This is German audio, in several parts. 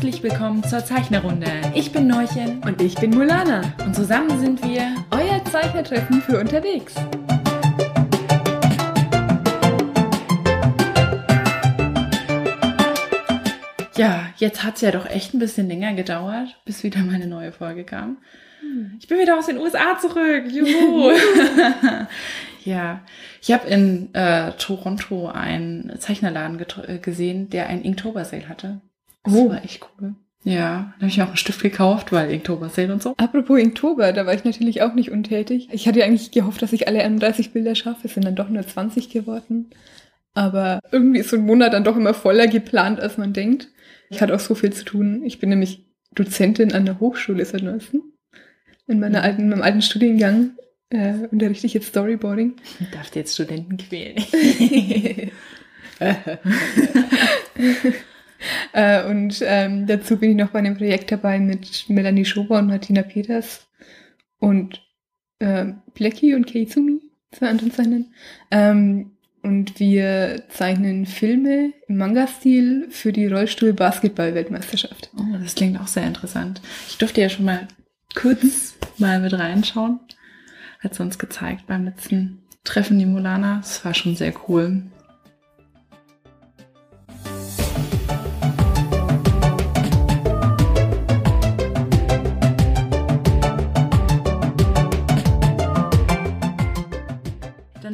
Herzlich willkommen zur Zeichnerrunde. Ich bin Neuchen Und ich bin Mulana, und zusammen sind wir euer Zeichnertreffen für unterwegs. Ja, jetzt hat's ja doch echt ein bisschen länger gedauert, bis wieder meine neue Folge kam. Ich bin wieder aus den USA zurück. Juhu. ja, ich habe in äh, Toronto einen Zeichnerladen äh, gesehen, der ein Inktober Sale hatte. Das Oh. war echt cool. Ja, da habe ich mir auch einen Stift gekauft, weil Inktober Sale und so. Apropos Inktober, da war ich natürlich auch nicht untätig. Ich hatte eigentlich gehofft, dass ich alle 31 Bilder schaffe. Es sind dann doch nur 20 geworden. Aber irgendwie ist so ein Monat dann doch immer voller geplant, als man denkt. Ich hatte auch so viel zu tun. Ich bin nämlich Dozentin an der Hochschule seit neuestem. In meiner alten, meinem alten Studiengang äh, unterrichte ich jetzt Storyboarding. Ich darf jetzt Studenten quälen. Äh, und ähm, dazu bin ich noch bei einem Projekt dabei mit Melanie Schober und Martina Peters und äh, Blackie und Keizumi, zwei anderen Zeichnern. Ähm, und wir zeichnen Filme im Manga-Stil für die Rollstuhl-Basketball-Weltmeisterschaft. Oh, das klingt auch sehr interessant. Ich durfte ja schon mal kurz mal mit reinschauen. Hat sie uns gezeigt beim letzten Treffen, die Mulana. Das war schon sehr cool.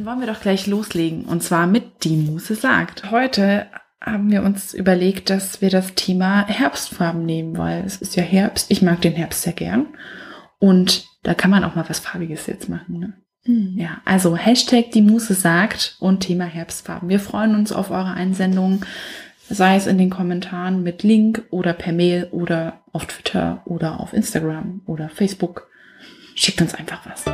Wollen wir doch gleich loslegen. Und zwar mit Die Muse sagt. Heute haben wir uns überlegt, dass wir das Thema Herbstfarben nehmen, weil es ist ja Herbst. Ich mag den Herbst sehr gern. Und da kann man auch mal was Farbiges jetzt machen. Ne? Ja, also Hashtag Die Muse sagt und Thema Herbstfarben. Wir freuen uns auf eure Einsendungen, sei es in den Kommentaren mit Link oder per Mail oder auf Twitter oder auf Instagram oder Facebook. Schickt uns einfach was.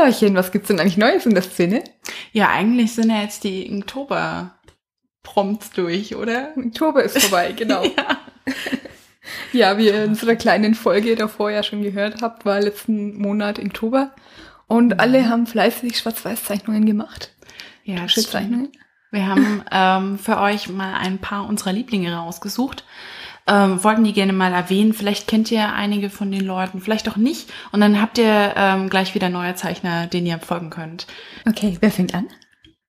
Neuchen, was gibt's denn eigentlich Neues in der Szene? Ja, eigentlich sind ja jetzt die Inktober-Prompts durch, oder? Oktober ist vorbei, genau. Ja. Ja, wie ihr in unserer kleinen Folge davor ja schon gehört habt, war letzten Monat Oktober. Und alle haben fleißig Schwarz-Weiß-Zeichnungen gemacht. Ja. Tuschezeichnungen. Wir haben ähm, für euch mal ein paar unserer Lieblinge rausgesucht. Ähm, wollten die gerne mal erwähnen. Vielleicht kennt ihr einige von den Leuten, vielleicht auch nicht. Und dann habt ihr ähm, gleich wieder neue Zeichner, denen ihr folgen könnt. Okay, wer fängt an?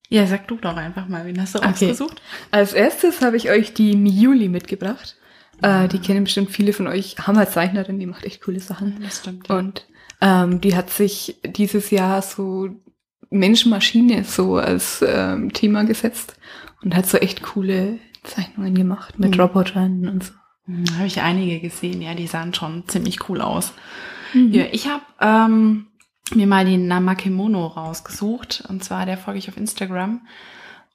Ja, sag du doch einfach mal, wen hast du Okay. rausgesucht? Als erstes habe ich euch die Miuli mitgebracht. Äh, die kennen bestimmt viele von euch. Hammerzeichnerin, die macht echt coole Sachen. Das stimmt. Und ähm, die hat sich dieses Jahr so Mensch-Maschine so als ähm, Thema gesetzt und hat so echt coole Zeichnungen gemacht mit Mhm. Robotern und so. Hm, habe ich einige gesehen, ja, die sahen schon ziemlich cool aus. Mhm. Ja, ich habe ähm, mir mal den Namakemono rausgesucht. Und zwar, der folge ich auf Instagram.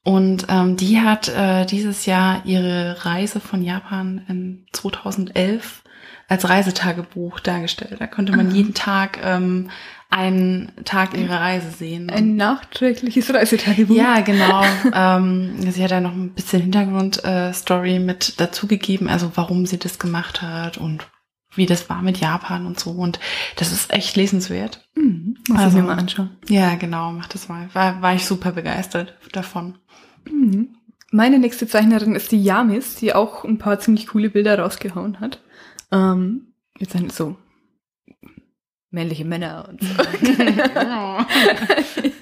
Und ähm, die hat äh, dieses Jahr ihre Reise von Japan in 2011 als Reisetagebuch dargestellt. Da konnte man Ah. jeden Tag ähm, einen Tag ihrer Reise sehen. Ein nachträgliches Reisetagebuch. Ja, genau. ähm, sie hat da noch ein bisschen Hintergrundstory äh, mit dazugegeben, also warum sie das gemacht hat und wie das war mit Japan und so. Und das ist echt lesenswert. Mhm. Muss Also- ich mir mal anschauen. Ja, genau, mach das mal. War, war ich super begeistert davon. Mhm. Meine nächste Zeichnerin ist die Yamis, die auch ein paar ziemlich coole Bilder rausgehauen hat. Ähm, jetzt sind so männliche Männer und so.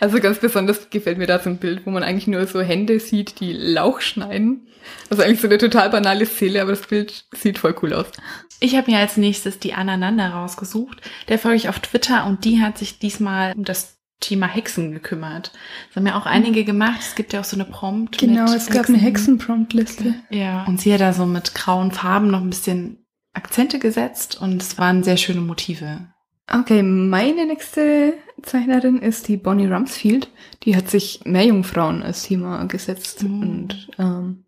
Also ganz besonders gefällt mir da so ein Bild, wo man eigentlich nur so Hände sieht, die Lauch schneiden. Also eigentlich so eine total banale Szene, aber das Bild sieht voll cool aus. Ich habe mir als nächstes die Anananda rausgesucht. Der folge ich auf Twitter und die hat sich diesmal um das Thema Hexen gekümmert. Das haben ja auch einige gemacht. Es gibt ja auch so eine Prompt. Genau, mit es gab eine Hexenpromptliste. Ja, und sie hat da so mit grauen Farben noch ein bisschen Akzente gesetzt und es waren sehr schöne Motive. Okay, meine nächste Zeichnerin ist die Bonnie Rumsfield. Die hat sich Meerjungfrauen als Thema gesetzt Mhm. und ähm,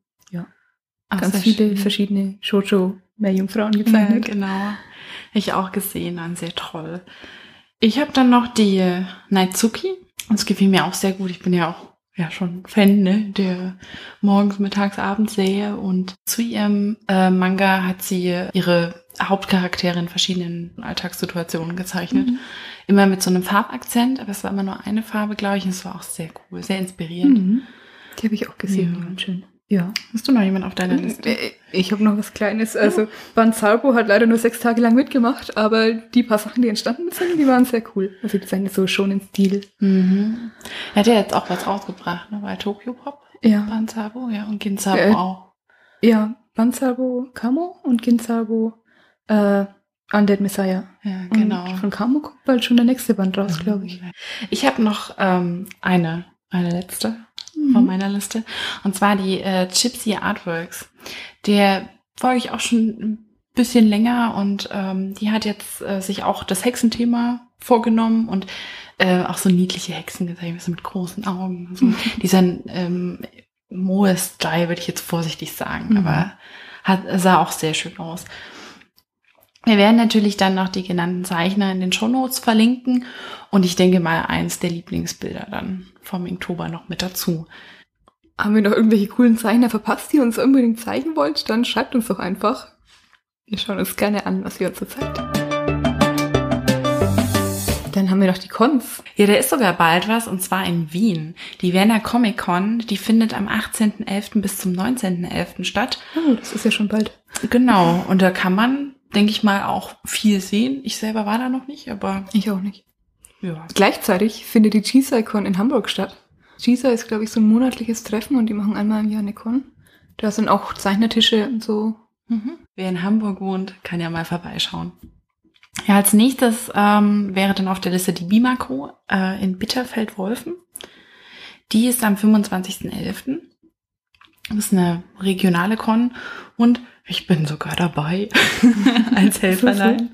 Ach, ganz viele schön. verschiedene Shoujo-Meerjungfrauen Ja, gezeichnet. genau. Ich auch gesehen, waren sehr toll. Ich habe dann noch die Naitsuki. Und es gefiel mir auch sehr gut. Ich bin ja auch ja schon Fan, ne, der morgens, mittags, abends sehe. Und zu ihrem äh, Manga hat sie ihre Hauptcharaktere in verschiedenen Alltagssituationen gezeichnet. Mhm. Immer mit so einem Farbakzent, aber es war immer nur eine Farbe, glaube ich. Und es war auch sehr cool, sehr inspirierend. Mhm. Die habe ich auch gesehen, Ja. waren schön. Ja. Hast du noch jemanden auf deiner Liste? Äh, Ich habe noch was Kleines. Also Banzalbo hat leider nur sechs Tage lang mitgemacht, aber die paar Sachen, die entstanden sind, die waren sehr cool. Also die sind so schon im Stil. Mhm. Er hat ja jetzt auch was rausgebracht, ne? Bei Tokyo Pop. Ja. Banzabo, ja, und Ginzabo Äh, auch. Ja, Banzalbo Kamo und Ginzalbo äh, Undead Messiah. Ja, genau. Und von Kamo kommt bald schon der nächste Band raus, glaube ich. Ich habe noch ähm, eine, eine letzte Mhm. von meiner Liste. Und zwar die äh, Gypsy Artworks. Der folge ich auch schon ein bisschen länger und ähm, die hat jetzt äh, sich auch das Hexenthema vorgenommen und äh, auch so niedliche Hexen gezeigt, so mit großen Augen. So. Dieser ähm, Moe-Style würde ich jetzt vorsichtig sagen, Mhm. aber hat, sah auch sehr schön aus. Wir werden natürlich dann noch die genannten Zeichner in den Shownotes verlinken und ich denke mal eins der Lieblingsbilder dann vom Inktober noch mit dazu. Haben wir noch irgendwelche coolen Zeichner verpasst, die ihr uns unbedingt zeigen wollt? Dann schreibt uns doch einfach. Wir schauen uns gerne an, was ihr uns zeigt. Dann haben wir noch die Cons. Ja, da ist sogar bald was und zwar in Wien. Die Wiener Comic Con, die findet am 18.11. bis zum 19.11. statt. Oh, das ist ja schon bald. Genau, und da kann man, denke ich mal, auch viel sehen. Ich selber war da noch nicht, aber Ich auch nicht. ja. Gleichzeitig findet die G-Con in Hamburg statt. GISA ist, glaube ich, so ein monatliches Treffen und die machen einmal im Jahr eine Con. Da sind auch Zeichnertische und so. Mhm. Wer in Hamburg wohnt, kann ja mal vorbeischauen. Ja, als nächstes ähm, wäre dann auf der Liste die Bimako äh, in Bitterfeld-Wolfen. Die ist am 25.11. Das ist eine regionale Con und ich bin sogar dabei als Helferlein.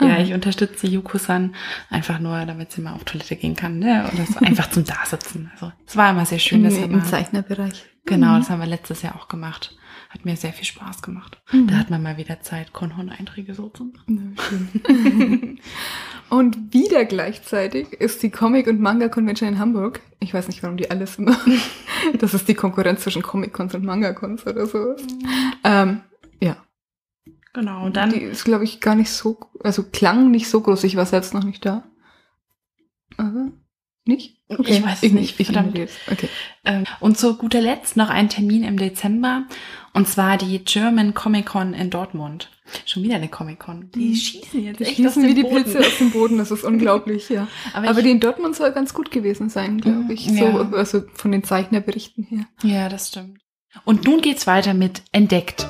Ja, Ah. ich unterstütze Yuko-san einfach nur, damit sie mal auf Toilette gehen kann. Ne? Und das einfach zum Dasitzen. Also es war immer sehr schön. Im, Das haben im wir- Zeichnerbereich. Genau, Mhm. das haben wir letztes Jahr auch gemacht. Hat mir sehr viel Spaß gemacht. Mhm. Da hat man mal wieder Zeit, Konhorn-Einträge so zu machen. Und wieder gleichzeitig ist die Comic- und Manga-Convention in Hamburg. Ich weiß nicht, warum die alles immer. das ist die Konkurrenz zwischen Comic-Cons und Manga-Cons oder so. Ähm, ja. Genau, und dann die ist, glaube ich, gar nicht so, also klang nicht so groß. Ich war selbst noch nicht da. Aber nicht? Ich weiß es nicht, Ich, verdammt. Okay. und zu guter Letzt noch ein Termin im Dezember und zwar die German Comic Con in Dortmund. Schon wieder eine Comic Con. Die Mhm. schießen jetzt Die echt schießen wie die Boden. Pilze aus dem Boden. Das ist unglaublich, ja. Aber, Aber die in Dortmund soll ganz gut gewesen sein, glaube ich. Ja. So, also von den Zeichnerberichten her. ja, das stimmt. Und nun geht's weiter mit Entdeckt.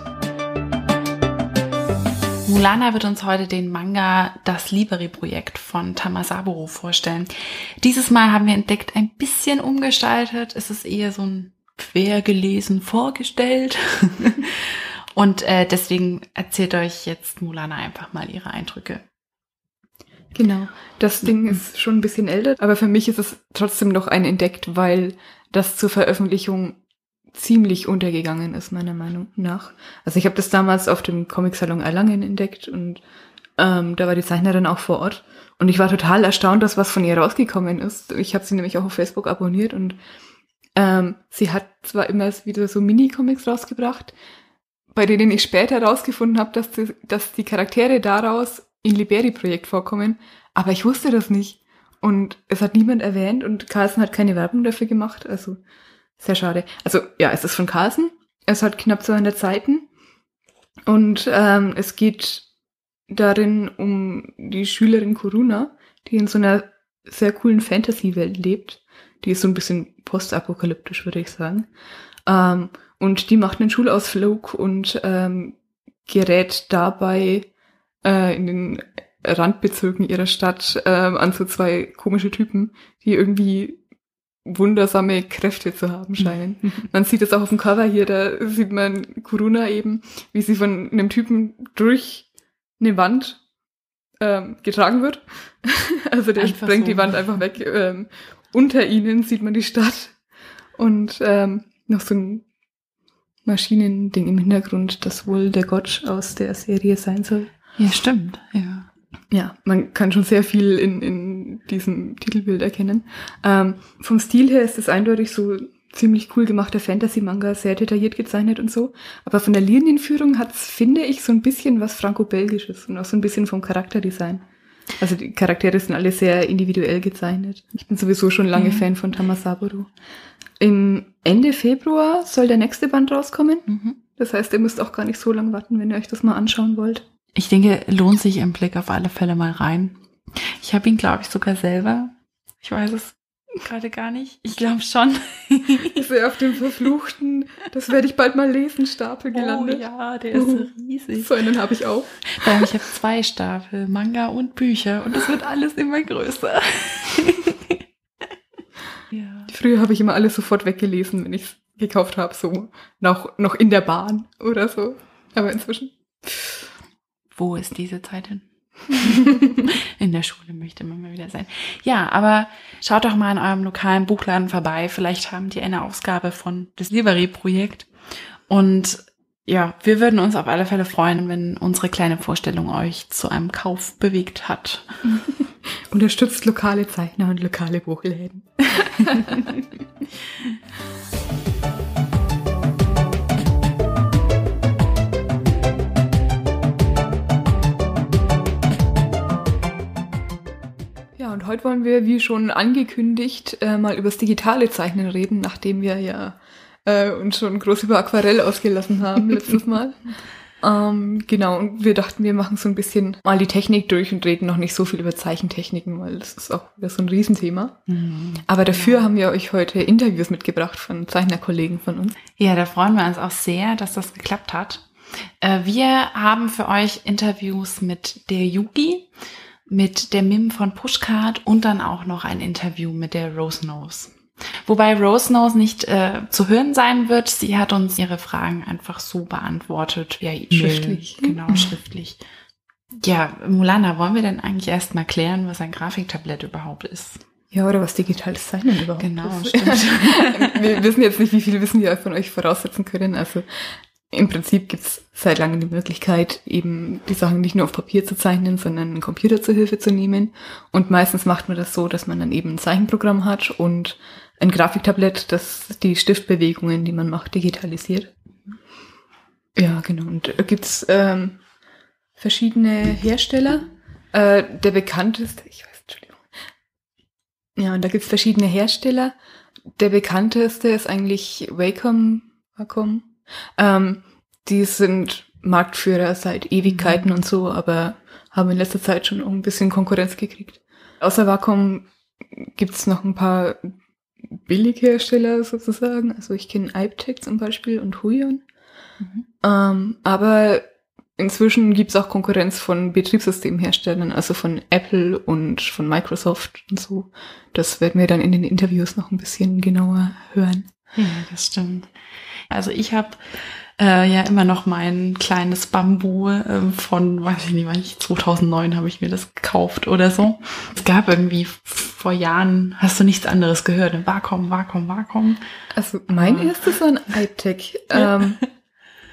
Mulana wird uns heute den Manga Das Liberi-Projekt von Tamasaburo vorstellen. Dieses Mal haben wir entdeckt ein bisschen umgestaltet. Es ist eher so ein quer gelesen vorgestellt. Und äh, deswegen erzählt euch jetzt Mulana einfach mal ihre Eindrücke. Genau. Das Ding ist schon ein bisschen älter, aber für mich ist es trotzdem noch ein entdeckt, weil das zur Veröffentlichung ziemlich untergegangen ist, meiner Meinung nach. Also ich habe das damals auf dem Comic-Salon Erlangen entdeckt und ähm, da war die Zeichnerin auch vor Ort. Und ich war total erstaunt, dass was von ihr rausgekommen ist. Ich habe sie nämlich auch auf Facebook abonniert und ähm, sie hat zwar immer wieder so Mini-Comics rausgebracht, bei denen ich später rausgefunden habe, dass die, dass die Charaktere daraus in Liberi-Projekt vorkommen, aber ich wusste das nicht. Und es hat niemand erwähnt und Carlsen hat keine Werbung dafür gemacht, also sehr schade. Also ja, es ist von Carlsen, es hat knapp 200 Seiten und ähm, es geht darin um die Schülerin Kuruna, die in so einer sehr coolen Fantasy-Welt lebt. Die ist so ein bisschen postapokalyptisch, würde ich sagen. Ähm, und die macht einen Schulausflug und ähm, gerät dabei äh, in den Randbezirken ihrer Stadt ähm, an so zwei komische Typen, die irgendwie wundersame Kräfte zu haben scheinen. Man sieht es auch auf dem Cover hier, da sieht man Kuruna eben, wie sie von einem Typen durch eine Wand ähm, getragen wird. also der Einfach sprengt so. die Wand einfach weg. Ähm, unter ihnen sieht man die Stadt und ähm, noch so ein Maschinending im Hintergrund, das wohl der Gott aus der Serie sein soll. Ja, stimmt. Ja. Ja, man kann schon sehr viel in, in diesem Titelbild erkennen. Ähm, vom Stil her ist es eindeutig so ziemlich cool gemachter Fantasy-Manga, sehr detailliert gezeichnet und so. Aber von der Linienführung hat's, finde ich, so ein bisschen was Franco-Belgisches und auch so ein bisschen vom Charakterdesign. Also die Charaktere sind alle sehr individuell gezeichnet. Ich bin sowieso schon lange Mhm. Fan von Tamasaburo. Im Ende Februar soll der nächste Band rauskommen. Mhm. Das heißt, ihr müsst auch gar nicht so lange warten, wenn ihr euch das mal anschauen wollt. Ich denke, lohnt sich im Blick auf alle Fälle mal rein. Ich habe ihn, glaube ich, sogar selber. Ich weiß es gerade gar nicht. Ich glaube schon. Ist er auf dem verfluchten, das werde ich bald mal lesen, Stapel gelandet. Oh ja, der ist Uh. riesig. So einen habe ich auch. Allem, ich habe zwei Stapel, Manga und Bücher und es wird alles immer größer. ja. Früher habe ich immer alles sofort weggelesen, wenn ich es gekauft habe, so noch, noch in der Bahn oder so. Aber inzwischen. Wo ist diese Zeit hin? in der Schule möchte man mal wieder sein. Ja, aber schaut doch mal in eurem lokalen Buchladen vorbei. Vielleicht haben die eine Ausgabe von das Livery-Projekt. Und ja, wir würden uns auf alle Fälle freuen, wenn unsere kleine Vorstellung euch zu einem Kauf bewegt hat. Unterstützt lokale Zeichner und lokale Buchläden. heute wollen wir, wie schon angekündigt, äh, mal übers digitale Zeichnen reden, nachdem wir ja äh, uns schon groß über Aquarell ausgelassen haben letztes Mal. Ähm, genau, und wir dachten, wir machen so ein bisschen mal die Technik durch und reden noch nicht so viel über Zeichentechniken, weil das ist auch wieder so ein Riesenthema. Aber dafür haben wir euch heute Interviews mitgebracht von Zeichnerkollegen von uns. Ja, da freuen wir uns auch sehr, dass das geklappt hat. Äh, Wir haben für euch Interviews mit der Yugi, mit der Mim von Pushcart und dann auch noch ein Interview mit der Rose Nose. Wobei Rose Nose nicht äh, zu hören sein wird. Sie hat uns ihre Fragen einfach so beantwortet. Ja, Schriftlich. Genau, schriftlich. Ja, Mulana, wollen wir denn eigentlich erst mal klären, was ein Grafiktablett überhaupt ist? Ja, oder was digitales Zeichnen überhaupt Genau, ist. stimmt. wir wissen jetzt nicht, wie viel Wissen wir von euch voraussetzen können. Also im Prinzip gibt's seit langem die Möglichkeit, eben die Sachen nicht nur auf Papier zu zeichnen, sondern einen Computer zur Hilfe zu nehmen. Und meistens macht man das so, dass man dann eben ein Zeichenprogramm hat und ein Grafiktablett, das die Stiftbewegungen, die man macht, digitalisiert. Ja, genau. Und da gibt's ähm, verschiedene Hersteller. Äh, der bekannteste, ich weiß, Entschuldigung. Ja, und da gibt's verschiedene Hersteller. Der bekannteste ist eigentlich Wacom. Wacom. Ähm, die sind Marktführer seit Ewigkeiten und so, aber haben in letzter Zeit schon ein bisschen Konkurrenz gekriegt. Außer Wacom gibt's noch ein paar Billighersteller sozusagen. Also ich kenne Iptec zum Beispiel und Huion. Mhm. Ähm, aber inzwischen gibt's auch Konkurrenz von Betriebssystemherstellern, also von Apple und von Microsoft und so. Das werden wir dann in den Interviews noch ein bisschen genauer hören. Ja, das stimmt. Also ich habe äh, ja immer noch mein kleines Bambu äh, von, weiß ich nicht, wann ich 2009 habe ich mir das gekauft oder so. Es gab irgendwie vor Jahren, hast du nichts anderes gehört, ne? Wacom, Wacom, Wacom. Also mein Ah. erstes war ein iTech. Ähm,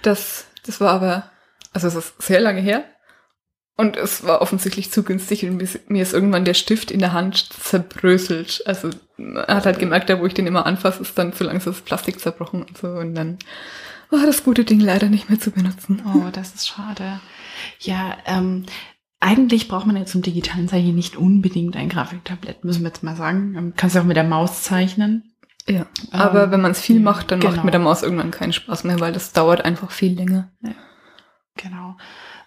das, das war aber, also es ist sehr lange her. Und es war offensichtlich zu günstig und mir ist- irgendwann der Stift in der Hand zerbröselt. Also man hat halt gemerkt, da wo ich den immer anfasse, ist dann zu langsam das Plastik zerbrochen und so. Und dann war das gute Ding leider nicht mehr zu benutzen. Oh, das ist schade. Ja, ähm, eigentlich braucht man ja zum digitalen Zeichnen nicht unbedingt ein Grafiktablett, müssen wir jetzt mal sagen. Ähm, Kannst du auch mit der Maus zeichnen. Ja. Aber Ähm, wenn man es viel ja, macht, dann macht genau. mit der Maus irgendwann keinen Spaß mehr, weil das dauert einfach viel länger. Genau.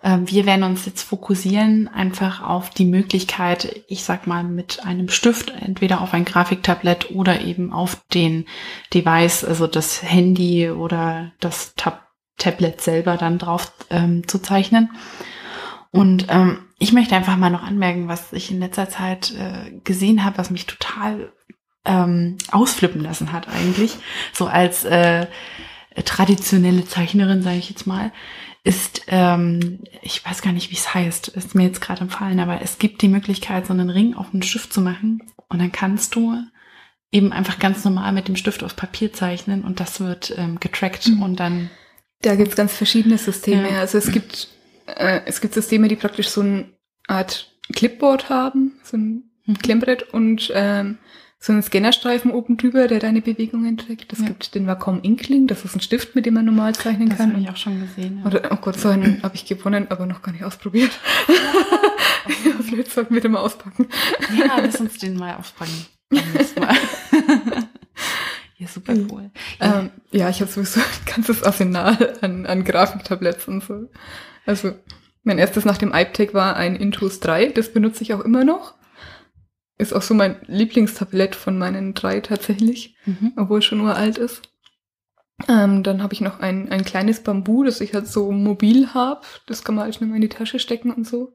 Ähm, Wir werden uns jetzt fokussieren einfach auf die Möglichkeit, ich sag mal, mit einem Stift entweder auf ein Grafiktablett oder eben auf den Device, also das Handy oder das Tab Tablet selber dann drauf ähm, zu zeichnen. Und ähm, ich möchte einfach mal noch anmerken, was ich in letzter Zeit äh, gesehen habe, was mich total ähm, ausflippen lassen hat eigentlich. So als äh, traditionelle Zeichnerin, sage ich jetzt mal, ist, ähm, ich weiß gar nicht, wie es heißt, ist mir jetzt gerade empfallen, aber es gibt die Möglichkeit, so einen Ring auf einen Stift zu machen und dann kannst du eben einfach ganz normal mit dem Stift auf Papier zeichnen und das wird ähm, getrackt Mhm. und dann Da gibt's ganz verschiedene Systeme. Ja. Also es gibt, äh, es gibt Systeme, die praktisch so eine Art Clipboard haben, so ein Mhm. Klemmbrett und ähm, so einen Scannerstreifen oben drüber, der deine Bewegungen trägt. Es Ja. gibt den Wacom Inkling, das ist ein Stift, mit dem man normal zeichnen Das kann. habe ich auch schon gesehen. Ja. Oder, oh Gott, so einen habe ich gewonnen, aber noch gar nicht ausprobiert. ja, vielleicht sollten wir den mal auspacken. Ja, lass uns den mal Mal. ja, super cool. Ja, Ähm, ja, ich habe sowieso ein ganzes Arsenal an, an Grafiktabletts und so. Also, mein erstes nach dem iPtech war ein Intuos 3, das benutze ich auch immer noch. Ist auch so mein Lieblingstablett von meinen drei tatsächlich, mhm. obwohl es schon uralt ist. Ähm, dann habe ich noch ein, ein kleines Bambu, das ich halt so mobil habe. Das kann man halt schnell mal in die Tasche stecken und so.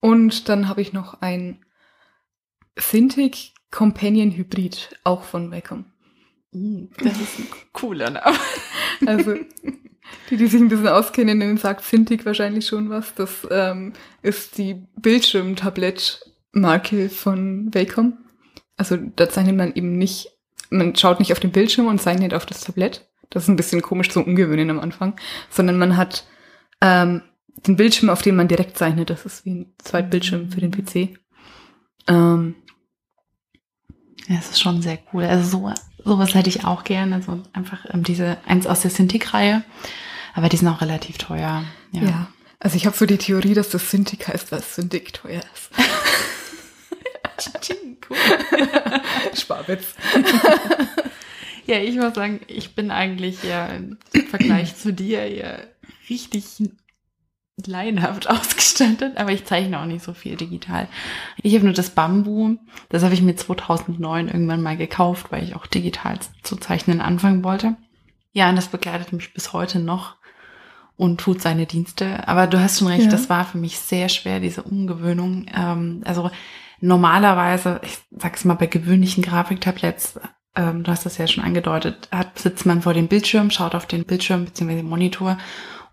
Und dann habe ich noch ein Cintiq Companion Hybrid, auch von Wacom. Mhm, Das ist ein cooler Name. Also, die, die sich ein bisschen auskennen, denen sagt Cintiq wahrscheinlich schon was. Das ähm, ist die Bildschirmtablett-Marke von Wacom. Also, da zeichnet man eben nicht, man schaut nicht auf den Bildschirm und zeichnet auf das Tablett. Das ist ein bisschen komisch zum Ungewöhnen am Anfang. Sondern man hat ähm, den Bildschirm, auf dem man direkt zeichnet. Das ist wie ein Zweitbildschirm für den PC. Ähm, Ja, es ist schon sehr cool. Also so, sowas hätte ich auch gerne. Also einfach ähm, diese eins aus der Cintiq-Reihe. Aber die sind auch relativ teuer. Ja. ja. Also ich habe so die Theorie, dass das Cintiq heißt, weil Cintiq teuer ist. cool. Sparwitz. ja, ich muss sagen, ich bin eigentlich ja im Vergleich zu dir ja richtig laienhaft ausgestattet, aber ich zeichne auch nicht so viel digital. Ich habe nur das Bambu, das habe ich mir 2009 irgendwann mal gekauft, weil ich auch digital zu zeichnen anfangen wollte. Ja, und das begleitet mich bis heute noch und tut seine Dienste. Aber du hast schon recht, Ja. das war für mich sehr schwer, diese Umgewöhnung. Ähm, also normalerweise, ich sag's mal, bei gewöhnlichen Grafiktabletts, ähm, du hast das ja schon angedeutet, hat, sitzt man vor dem Bildschirm, schaut auf den Bildschirm bzw. den Monitor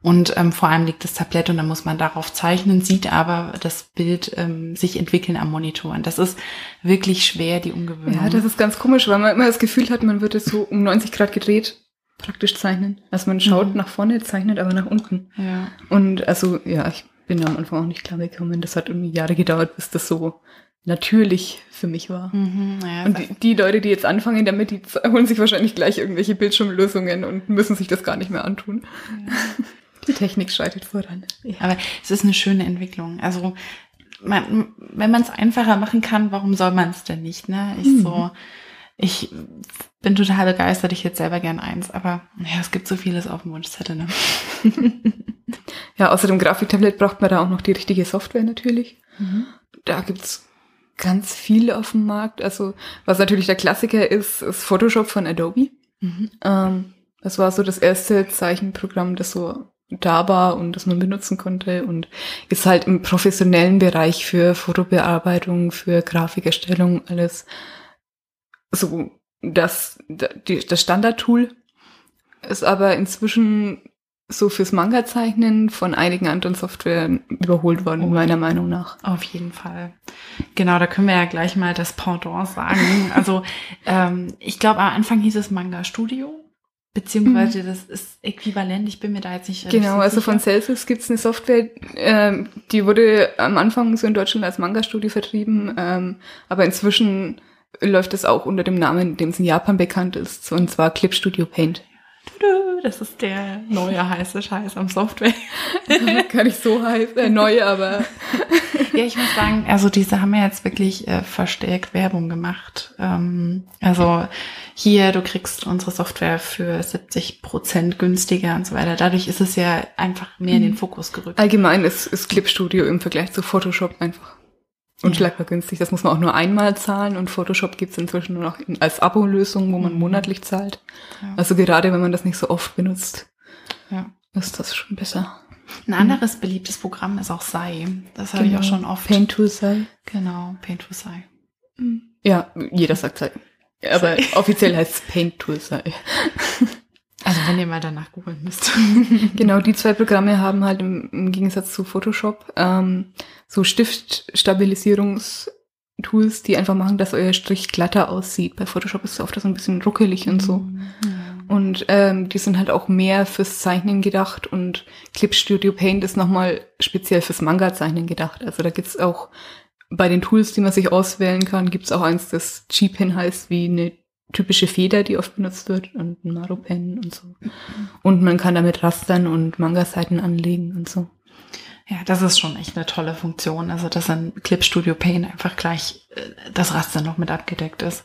und ähm, vor allem liegt das Tablett und dann muss man darauf zeichnen, sieht aber das Bild ähm, sich entwickeln am Monitor. Und das ist wirklich schwer, die Umgewöhnung. Ja, das ist ganz komisch, weil man immer das Gefühl hat, man wird es so um 90 Grad gedreht praktisch zeichnen. Also man schaut Mhm. nach vorne, zeichnet aber nach unten. ja. Und also, ja, ich bin da am Anfang auch nicht klar gekommen. Das hat irgendwie Jahre gedauert, bis das so natürlich für mich war. Mhm, ja, Und die, die Leute, die jetzt anfangen damit, die holen sich wahrscheinlich gleich irgendwelche Bildschirmlösungen und müssen sich das gar nicht mehr antun. Die Technik schreitet voran. Aber es ist eine schöne Entwicklung. Also man, wenn man es einfacher machen kann, warum soll man es denn nicht? Ne? Ich Mhm. so, ich bin total begeistert. Ich hätte selber gern eins, aber ja, es gibt so vieles auf dem Wunschzettel. Ne? Ja, außer dem Grafiktablett braucht man da auch noch die richtige Software natürlich. Da gibt's ganz viel auf dem Markt. Also, was natürlich der Klassiker ist, ist Photoshop von Adobe. Mhm. Ähm, das war so das erste Zeichenprogramm, das so da war und das man benutzen konnte und ist halt im professionellen Bereich für Fotobearbeitung, für Grafikerstellung, alles so das, das Standardtool ist aber inzwischen so fürs Manga-Zeichnen von einigen anderen Softwaren überholt worden, Oh. meiner Meinung nach. Auf jeden Fall. Genau, da können wir ja gleich mal das Pendant sagen. Also ähm, ich glaube, am Anfang hieß es Manga Studio, beziehungsweise das ist äquivalent. Ich bin mir da jetzt nicht Genau, also von sicher. Celsius gibt's eine Software, ähm, die wurde am Anfang so in Deutschland als Manga-Studio vertrieben, ähm, aber inzwischen läuft es auch unter dem Namen, dem es in Japan bekannt ist, und zwar Clip Studio Paint. Das ist der neue heiße Scheiß am Software. Gar nicht so heiß, äh, neu, aber Ja, ich muss sagen, also diese haben ja jetzt wirklich äh, verstärkt Werbung gemacht. Ähm, also hier, du kriegst unsere Software für 70 Prozent günstiger und so weiter. Dadurch ist es ja einfach mehr in den Fokus gerückt. allgemein ist, ist Clip Studio im Vergleich zu Photoshop einfach unschlagbar günstig. Das muss man auch nur einmal zahlen und Photoshop gibt's inzwischen nur noch als Abo-Lösung, wo man Mhm. monatlich zahlt. Ja. Also gerade wenn man das nicht so oft benutzt, Ja. ist das schon besser. Ein anderes beliebtes Programm ist auch Sai. Das habe ich auch schon oft. Paint Tool sei. Genau, Paint to Sai. Ja, jeder sagt sei. Aber offiziell heißt es Paint Tool sei. Also wenn ihr mal danach googeln müsst. Genau, die zwei Programme haben halt im, im Gegensatz zu Photoshop ähm, so Stiftstabilisierungstools, die einfach machen, dass euer Strich glatter aussieht. Bei Photoshop ist es oft so ein bisschen ruckelig und so. Und ähm, die sind halt auch mehr fürs Zeichnen gedacht und Clip Studio Paint ist nochmal speziell fürs Manga-Zeichnen gedacht. Also da gibt's auch bei den Tools, die man sich auswählen kann, gibt es auch eins, das G-Pen heißt, wie eine typische Feder, die oft benutzt wird und ein Maro-Pen und so. Und man kann damit rastern und Manga-Seiten anlegen und so. Ja, das ist schon echt eine tolle Funktion. Also, dass ein Clip Studio Paint einfach gleich äh, das Raster noch mit abgedeckt ist.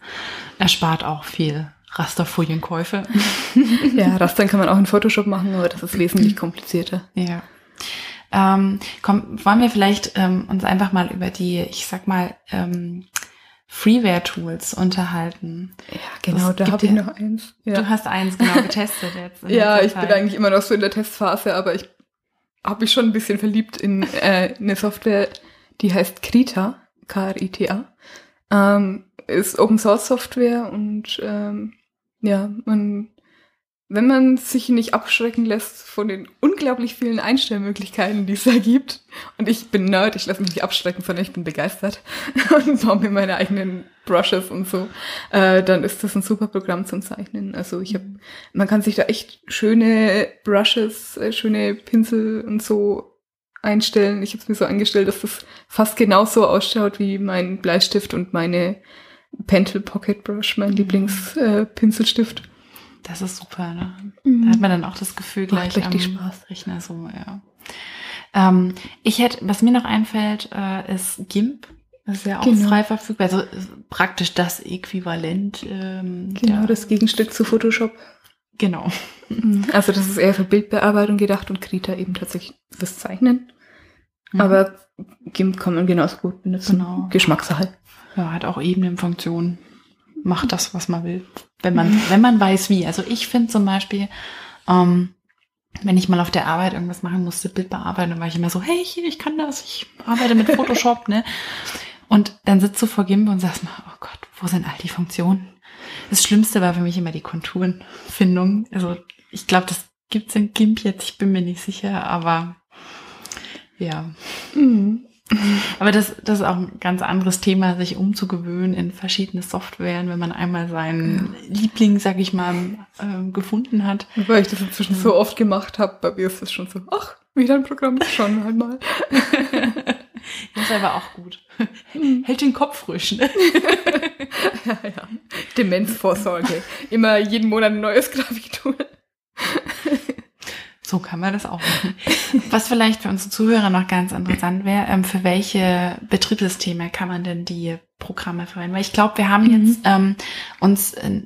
Erspart auch viel Rasterfolienkäufe. ja, Rastern kann man auch in Photoshop machen, aber das ist wesentlich komplizierter. Ja. Ähm, komm, wollen wir vielleicht ähm, uns einfach mal über die, ich sag mal, ähm, Freeware-Tools unterhalten. Ja, genau, das da habe ich noch eins. Ja. Du hast eins genau getestet jetzt. ja, ich bin eigentlich immer noch so in der Testphase, aber ich habe mich schon ein bisschen verliebt in äh, eine Software, die heißt Krita, K-R-I-T-A. Ähm, ist Open Source Software und ähm, ja, man wenn man sich nicht abschrecken lässt von den unglaublich vielen Einstellmöglichkeiten, die es da gibt, und ich bin Nerd, ich lasse mich nicht abschrecken, sondern ich bin begeistert und baue mir meine eigenen Brushes und so, äh, dann ist das ein super Programm zum Zeichnen. Also ich habe, man kann sich da echt schöne Brushes, äh, schöne Pinsel und so einstellen. Ich habe es mir so eingestellt, dass das fast genauso ausschaut wie mein Bleistift und meine Pentel Pocket Brush, mein mhm. Lieblingspinselstift. Äh, das ist super, ne? Mhm. Da hat man dann auch das Gefühl gleich Macht richtig am Spaß. Rechner so, ja. Ähm, ich hätte, was mir noch einfällt, äh, ist GIMP. Das ist ja auch genau. frei verfügbar. Also praktisch das Äquivalent. Ähm, genau, das Gegenstück zu Photoshop. Genau. Mhm. Also das ist eher für Bildbearbeitung gedacht und Krita eben tatsächlich fürs Zeichnen. Mhm. Aber GIMP kann man genauso gut benutzen. Genau. Geschmackssache. Ja, hat auch Ebenenfunktionen macht das, was man will, wenn man, wenn man weiß wie. Also ich finde zum Beispiel, ähm, wenn ich mal auf der Arbeit irgendwas machen musste, Bild bearbeiten, dann war ich immer so, hey, hier, ich kann das, ich arbeite mit Photoshop, ne? Und dann sitzt du vor GIMP und sagst mal, oh Gott, wo sind all die Funktionen? Das Schlimmste war für mich immer die Konturenfindung. Also ich glaube, das gibt's in GIMP jetzt, ich bin mir nicht sicher, aber ja. Mhm. Aber das, das ist auch ein ganz anderes Thema, sich umzugewöhnen in verschiedene Softwaren, wenn man einmal seinen ja. Liebling, sag ich mal, äh, gefunden hat. Weil ich das inzwischen so oft gemacht habe, bei mir ist das schon so, ach, wieder ein Programm, schon einmal. das ist aber auch gut. Mhm. Hält den Kopf frisch, ne? ja, ja. Demenzvorsorge. Immer jeden Monat ein neues Grafiktool. So kann man das auch machen. Was vielleicht für unsere Zuhörer noch ganz interessant wäre, ähm, für welche Betriebssysteme kann man denn die Programme verwenden? Weil ich glaube, wir haben mhm. jetzt ähm, uns äh,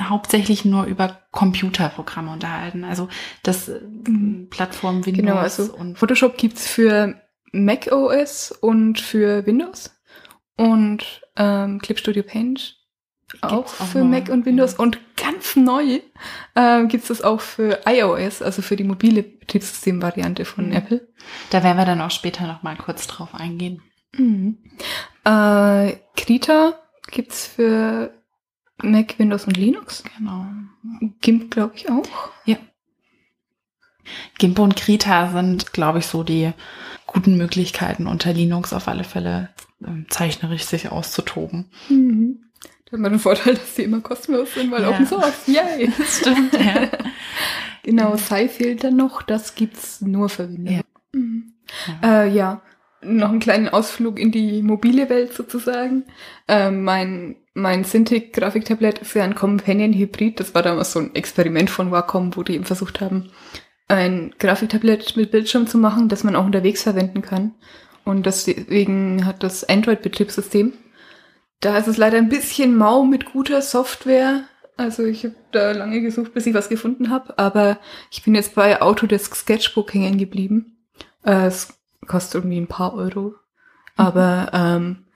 hauptsächlich nur über Computerprogramme unterhalten. Also das äh, mhm. Plattform Windows genau, also und Photoshop gibt's für Mac OS und für Windows und ähm, Clip Studio Paint auch für neu. Mac und Windows ja. und ganz neu äh, gibt es das auch für iOS, also für die mobile Betriebssystemvariante von mhm. Apple. Da werden wir dann auch später noch mal kurz drauf eingehen. Mhm. Äh, Krita gibt's für Mac, Windows und Linux. Genau. GIMP, glaube ich, auch. Ja. GIMP und Krita sind, glaube ich, so die guten Möglichkeiten unter Linux auf alle Fälle äh, zeichnerisch sich auszutoben. Mhm. Da hat man den Vorteil, dass die immer kostenlos sind, weil ja. Open Source, yay! Das stimmt, ja. genau, Sai fehlt dann noch, das gibt's nur für Windows. Ja. Mhm. Ja. Äh, ja, noch einen kleinen Ausflug in die mobile Welt sozusagen. Äh, mein mein Cintiq Grafiktablett ist ja ein Companion Hybrid. Das war damals so ein Experiment von Wacom, wo die eben versucht haben, ein Grafiktablett mit Bildschirm zu machen, das man auch unterwegs verwenden kann. Und deswegen hat das Android-Betriebssystem da ist es leider ein bisschen mau mit guter Software. Also ich habe da lange gesucht, bis ich was gefunden habe. Aber ich bin jetzt bei Autodesk Sketchbook hängen geblieben. Äh, es kostet irgendwie ein paar Euro. Aber ähm,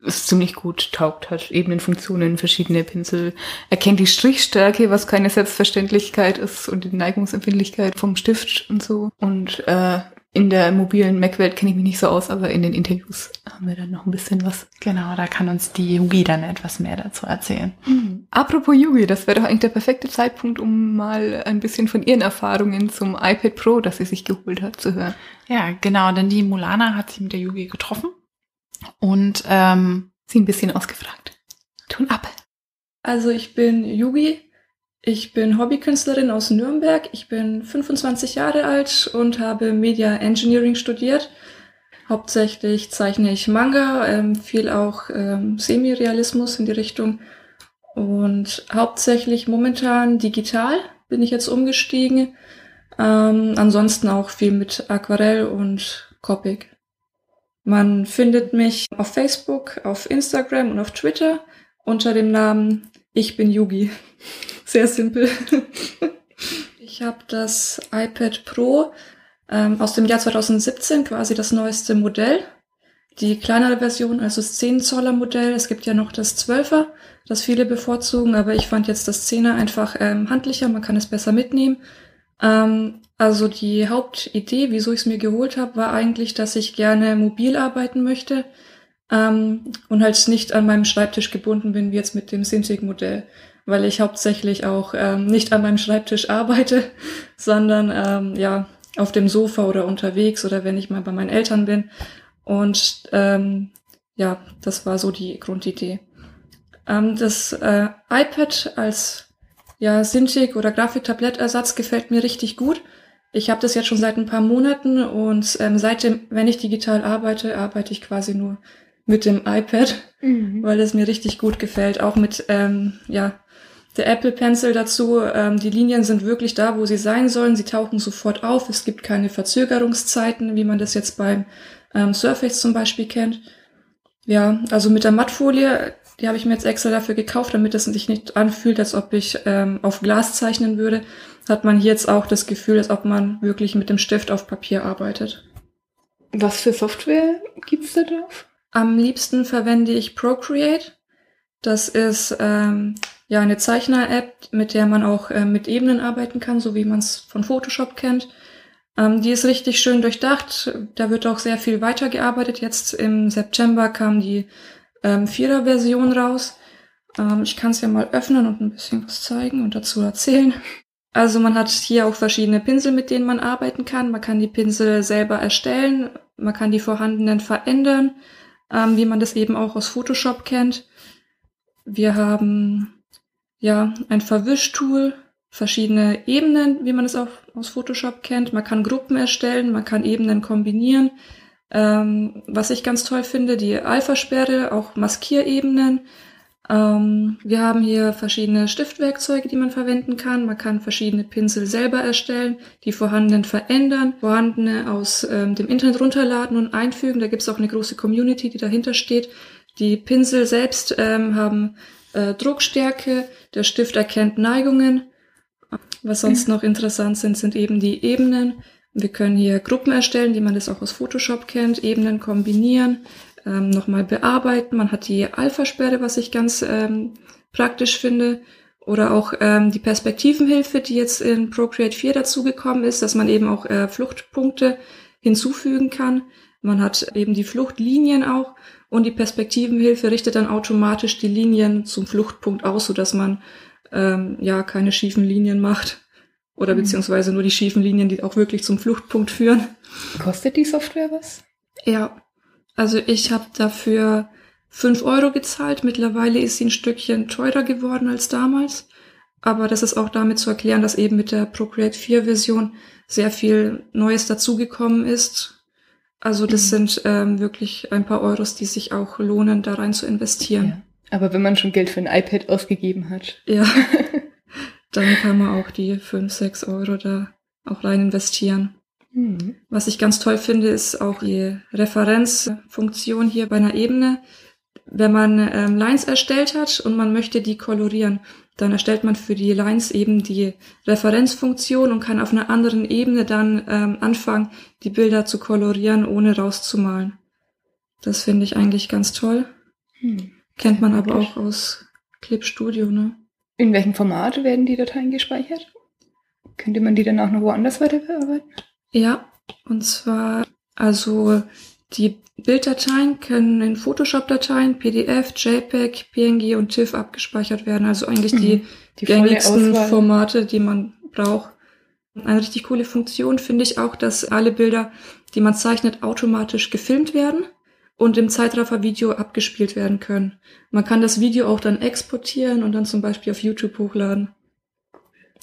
ist ziemlich gut, taugt, hat Ebenenfunktionen, verschiedene Pinsel, erkennt die Strichstärke, was keine Selbstverständlichkeit ist und die Neigungsempfindlichkeit vom Stift und so. Und äh, in der mobilen Mac-Welt kenne ich mich nicht so aus, aber in den Interviews haben wir dann noch ein bisschen was. Genau, da kann uns die Yugi dann etwas mehr dazu erzählen. Mhm. Apropos Yugi, das wäre doch eigentlich der perfekte Zeitpunkt, um mal ein bisschen von ihren Erfahrungen zum iPad Pro, das sie sich geholt hat, zu hören. Ja, genau, denn die Mulana hat sich mit der Yugi getroffen und ähm, sie ein bisschen ausgefragt. Tun ab. Also ich bin Yugi, ich bin Hobbykünstlerin aus Nürnberg. Ich bin 25 Jahre alt und habe Media Engineering studiert. Hauptsächlich zeichne ich Manga, ähm, viel auch ähm, Semi-Realismus in die Richtung. Und hauptsächlich momentan digital bin ich jetzt umgestiegen. Ähm, ansonsten auch viel mit Aquarell und Copic. Man findet mich auf Facebook, auf Instagram und auf Twitter unter dem Namen Ich bin Yugi. Sehr simpel. ich habe das iPad Pro ähm, aus dem Jahr 2017, quasi das neueste Modell. Die kleinere Version, also das 10 Zoller Modell. Es gibt ja noch das 12er, das viele bevorzugen, aber ich fand jetzt das 10er einfach ähm, handlicher, man kann es besser mitnehmen. Ähm, also die Hauptidee, wieso ich es mir geholt habe, war eigentlich, dass ich gerne mobil arbeiten möchte ähm, und halt nicht an meinem Schreibtisch gebunden bin, wie jetzt mit dem Cintiq-Modell, weil ich hauptsächlich auch ähm, nicht an meinem Schreibtisch arbeite, sondern ähm, ja auf dem Sofa oder unterwegs oder wenn ich mal bei meinen Eltern bin. Und ähm, ja, das war so die Grundidee. Ähm, das äh, iPad als ja, Cintiq oder Grafiktablettersatz gefällt mir richtig gut. Ich habe das jetzt schon seit ein paar Monaten und ähm, seitdem, wenn ich digital arbeite, arbeite ich quasi nur mit dem iPad, mhm. weil es mir richtig gut gefällt. Auch mit ähm, ja, der Apple Pencil dazu. Ähm, die Linien sind wirklich da, wo sie sein sollen. Sie tauchen sofort auf. Es gibt keine Verzögerungszeiten, wie man das jetzt beim ähm, Surface zum Beispiel kennt. Ja, also mit der Mattfolie, die habe ich mir jetzt extra dafür gekauft, damit es sich nicht anfühlt, als ob ich ähm, auf Glas zeichnen würde, hat man hier jetzt auch das Gefühl, als ob man wirklich mit dem Stift auf Papier arbeitet. Was für Software gibt's da drauf? Am liebsten verwende ich Procreate. Das ist ähm, ja eine Zeichner-App, mit der man auch äh, mit Ebenen arbeiten kann, so wie man es von Photoshop kennt. Ähm, die ist richtig schön durchdacht. Da wird auch sehr viel weitergearbeitet. Jetzt im September kam die ähm, Vierer-Version raus. Ähm, ich kann es ja mal öffnen und ein bisschen was zeigen und dazu erzählen. Also man hat hier auch verschiedene Pinsel, mit denen man arbeiten kann. Man kann die Pinsel selber erstellen. Man kann die vorhandenen verändern, ähm, wie man das eben auch aus Photoshop kennt. Wir haben ja ein Verwischtool, verschiedene Ebenen, wie man es auch aus Photoshop kennt. Man kann Gruppen erstellen, man kann Ebenen kombinieren. Ähm, was ich ganz toll finde, die Alpha-Sperre, auch Maskierebenen. Ähm, wir haben hier verschiedene Stiftwerkzeuge, die man verwenden kann. Man kann verschiedene Pinsel selber erstellen, die vorhandenen verändern, vorhandene aus ähm, dem Internet runterladen und einfügen. Da gibt es auch eine große Community, die dahinter steht. Die Pinsel selbst ähm, haben äh, Druckstärke, der Stift erkennt Neigungen. Was sonst noch interessant sind, sind eben die Ebenen. Wir können hier Gruppen erstellen, die man das auch aus Photoshop kennt, Ebenen kombinieren, ähm, nochmal bearbeiten. Man hat die Alpha-Sperre, was ich ganz ähm, praktisch finde. Oder auch ähm, die Perspektivenhilfe, die jetzt in Procreate 4 dazugekommen ist, dass man eben auch äh, Fluchtpunkte hinzufügen kann. Man hat eben die Fluchtlinien auch und die Perspektivenhilfe richtet dann automatisch die Linien zum Fluchtpunkt aus, so dass man ähm, ja keine schiefen Linien macht. Oder mhm. beziehungsweise nur die schiefen Linien, die auch wirklich zum Fluchtpunkt führen. Kostet die Software was? Ja. Also ich habe dafür fünf Euro gezahlt. Mittlerweile ist sie ein Stückchen teurer geworden als damals. Aber das ist auch damit zu erklären, dass eben mit der Procreate 4 Version sehr viel Neues dazugekommen ist. Also das mhm. sind ähm, wirklich ein paar Euros, die sich auch lohnen, da rein zu investieren. Ja. Aber wenn man schon Geld für ein iPad ausgegeben hat. Ja, dann kann man auch die fünf, sechs Euro da auch rein investieren. Mhm. Was ich ganz toll finde, ist auch die Referenzfunktion hier bei einer Ebene. Wenn man ähm, Lines erstellt hat und man möchte die kolorieren, dann erstellt man für die Lines eben die Referenzfunktion und kann auf einer anderen Ebene dann ähm, anfangen, die Bilder zu kolorieren, ohne rauszumalen. Das finde ich eigentlich ganz toll. Hm. Kennt man aber auch aus Clip Studio, ne? In welchem Format werden die Dateien gespeichert? Könnte man die dann auch noch woanders weiterverarbeiten? Ja, und zwar, also die Bilddateien können in Photoshop-Dateien, PDF, JPEG, PNG und TIFF abgespeichert werden. Also eigentlich die, mhm. die gängigsten Formate, die man braucht. Eine richtig coole Funktion finde ich auch, dass alle Bilder, die man zeichnet, automatisch gefilmt werden und im Zeitraffer-Video abgespielt werden können. Man kann das Video auch dann exportieren und dann zum Beispiel auf YouTube hochladen.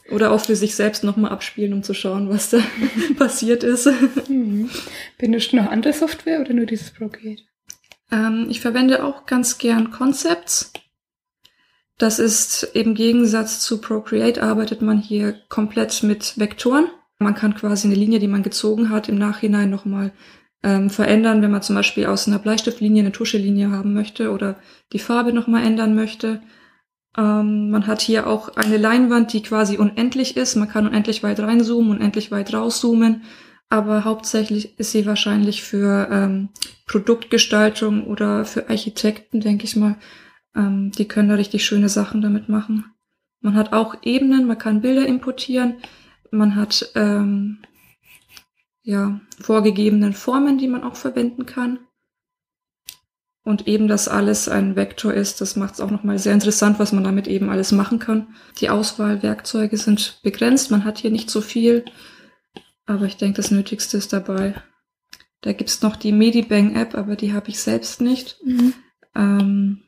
Oder auch für sich selbst nochmal abspielen, um zu schauen, was da passiert ist. Mhm. Benutzt du noch andere Software oder nur dieses Procreate? Ähm, ich verwende auch ganz gern Concepts. Das ist im Gegensatz zu Procreate arbeitet man hier komplett mit Vektoren. Man kann quasi eine Linie, die man gezogen hat, im Nachhinein nochmal ähm, verändern, wenn man zum Beispiel aus einer Bleistiftlinie eine Tuschelinie haben möchte oder die Farbe nochmal ändern möchte. Ähm, man hat hier auch eine Leinwand, die quasi unendlich ist. Man kann unendlich weit reinzoomen, unendlich weit rauszoomen. Aber hauptsächlich ist sie wahrscheinlich für ähm, Produktgestaltung oder für Architekten, denke ich mal, ähm, die können da richtig schöne Sachen damit machen. Man hat auch Ebenen, man kann Bilder importieren, man hat ähm, ja vorgegebenen Formen, die man auch verwenden kann. Und eben, dass alles ein Vektor ist, das macht es auch nochmal sehr interessant, was man damit eben alles machen kann. Die Auswahlwerkzeuge sind begrenzt, man hat hier nicht so viel, aber ich denke, das Nötigste ist dabei. Da gibt's noch die Medibang-App, aber die habe ich selbst nicht. Mhm. Ähm,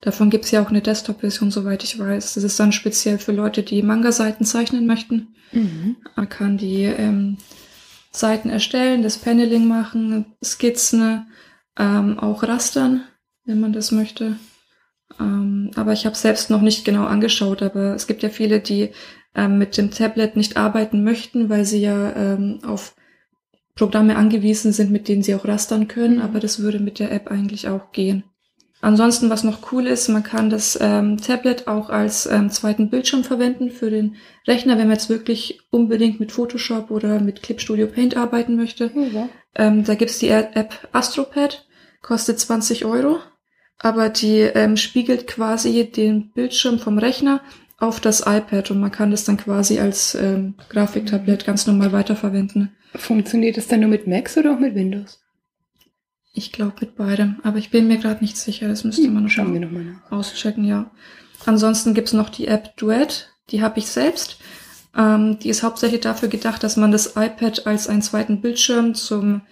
Davon gibt's ja auch eine Desktop-Version, soweit ich weiß. Das ist dann speziell für Leute, die Manga-Seiten zeichnen möchten. Mhm. Man kann die ähm, Seiten erstellen, das Paneling machen, Skizzen, ähm, auch rastern, wenn man das möchte. Ähm, aber ich habe selbst noch nicht genau angeschaut, aber es gibt ja viele, die ähm, mit dem Tablet nicht arbeiten möchten, weil sie ja ähm, auf Programme angewiesen sind, mit denen sie auch rastern können. Mhm. Aber das würde mit der App eigentlich auch gehen. Ansonsten, was noch cool ist, man kann das ähm, Tablet auch als ähm, zweiten Bildschirm verwenden für den Rechner, wenn man jetzt wirklich unbedingt mit Photoshop oder mit Clip Studio Paint arbeiten möchte. Ja. Ähm, da gibt's die App AstroPad, kostet 20 Euro, aber die ähm, spiegelt quasi den Bildschirm vom Rechner auf das iPad und man kann das dann quasi als ähm, Grafiktablett ganz normal weiterverwenden. Funktioniert das dann nur mit Macs oder auch mit Windows? Ich glaube mit beidem, aber ich bin mir gerade nicht sicher, das müsste man noch Schauen wir schauen. nochmal nach. auschecken, ja. Ansonsten gibt's noch die App Duet, die habe ich selbst. Ähm, die ist hauptsächlich dafür gedacht, dass man das iPad als einen zweiten Bildschirm zum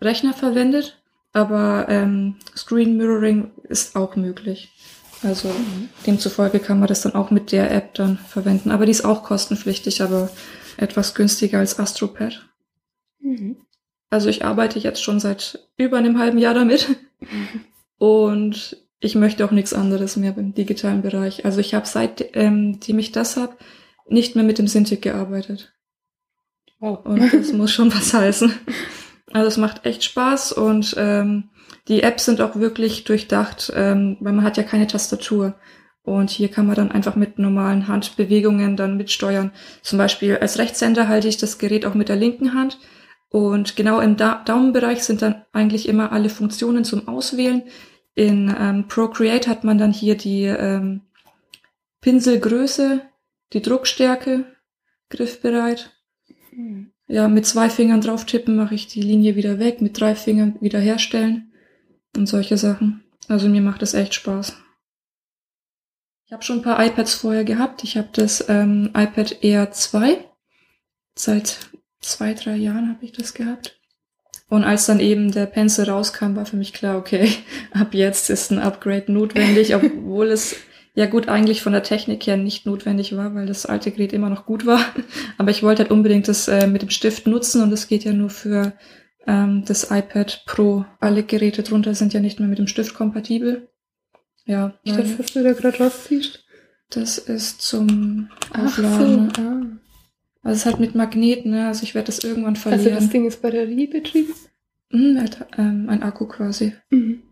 Rechner verwendet, aber ähm, Screen Mirroring ist auch möglich. Also demzufolge kann man das dann auch mit der App dann verwenden. Aber die ist auch kostenpflichtig, aber etwas günstiger als AstroPad. Mhm. Also ich arbeite jetzt schon seit über einem halben Jahr damit. Und ich möchte auch nichts anderes mehr im digitalen Bereich. Also ich habe seitdem ähm, ich das habe, nicht mehr mit dem Cintiq gearbeitet. Wow. Und das muss schon was heißen. Also es macht echt Spaß und ähm, die Apps sind auch wirklich durchdacht, ähm, weil man hat ja keine Tastatur. Und hier kann man dann einfach mit normalen Handbewegungen dann mitsteuern. Zum Beispiel als Rechtshänder halte ich das Gerät auch mit der linken Hand. Und genau im da Daumenbereich sind dann eigentlich immer alle Funktionen zum Auswählen. In ähm, Procreate hat man dann hier die ähm, Pinselgröße, die Druckstärke, griffbereit. Mhm. Ja, mit zwei Fingern drauf tippen mache ich die Linie wieder weg, mit drei Fingern wieder herstellen und solche Sachen. Also mir macht das echt Spaß. Ich habe schon ein paar iPads vorher gehabt. Ich habe das ähm, iPad Air 2. Seit zwei, drei Jahren habe ich das gehabt. Und als dann eben der Pencil rauskam, war für mich klar, okay, ab jetzt ist ein Upgrade notwendig, obwohl es ja gut eigentlich von der Technik her nicht notwendig war, weil das alte Gerät immer noch gut war. Aber ich wollte halt unbedingt das äh, mit dem Stift nutzen und das geht ja nur für ähm, das iPad Pro. Alle Geräte drunter sind ja nicht mehr mit dem Stift kompatibel. Ja, Das, weil was du da gerade rausziehst? das ist zum Ach so. Aufladen. Ah. Also es hat mit Magneten, ne? Also ich werde das irgendwann Also verlieren. das Ding ist batteriebetrieben? Mhm, hat, ähm, ein Akku quasi. Mhm.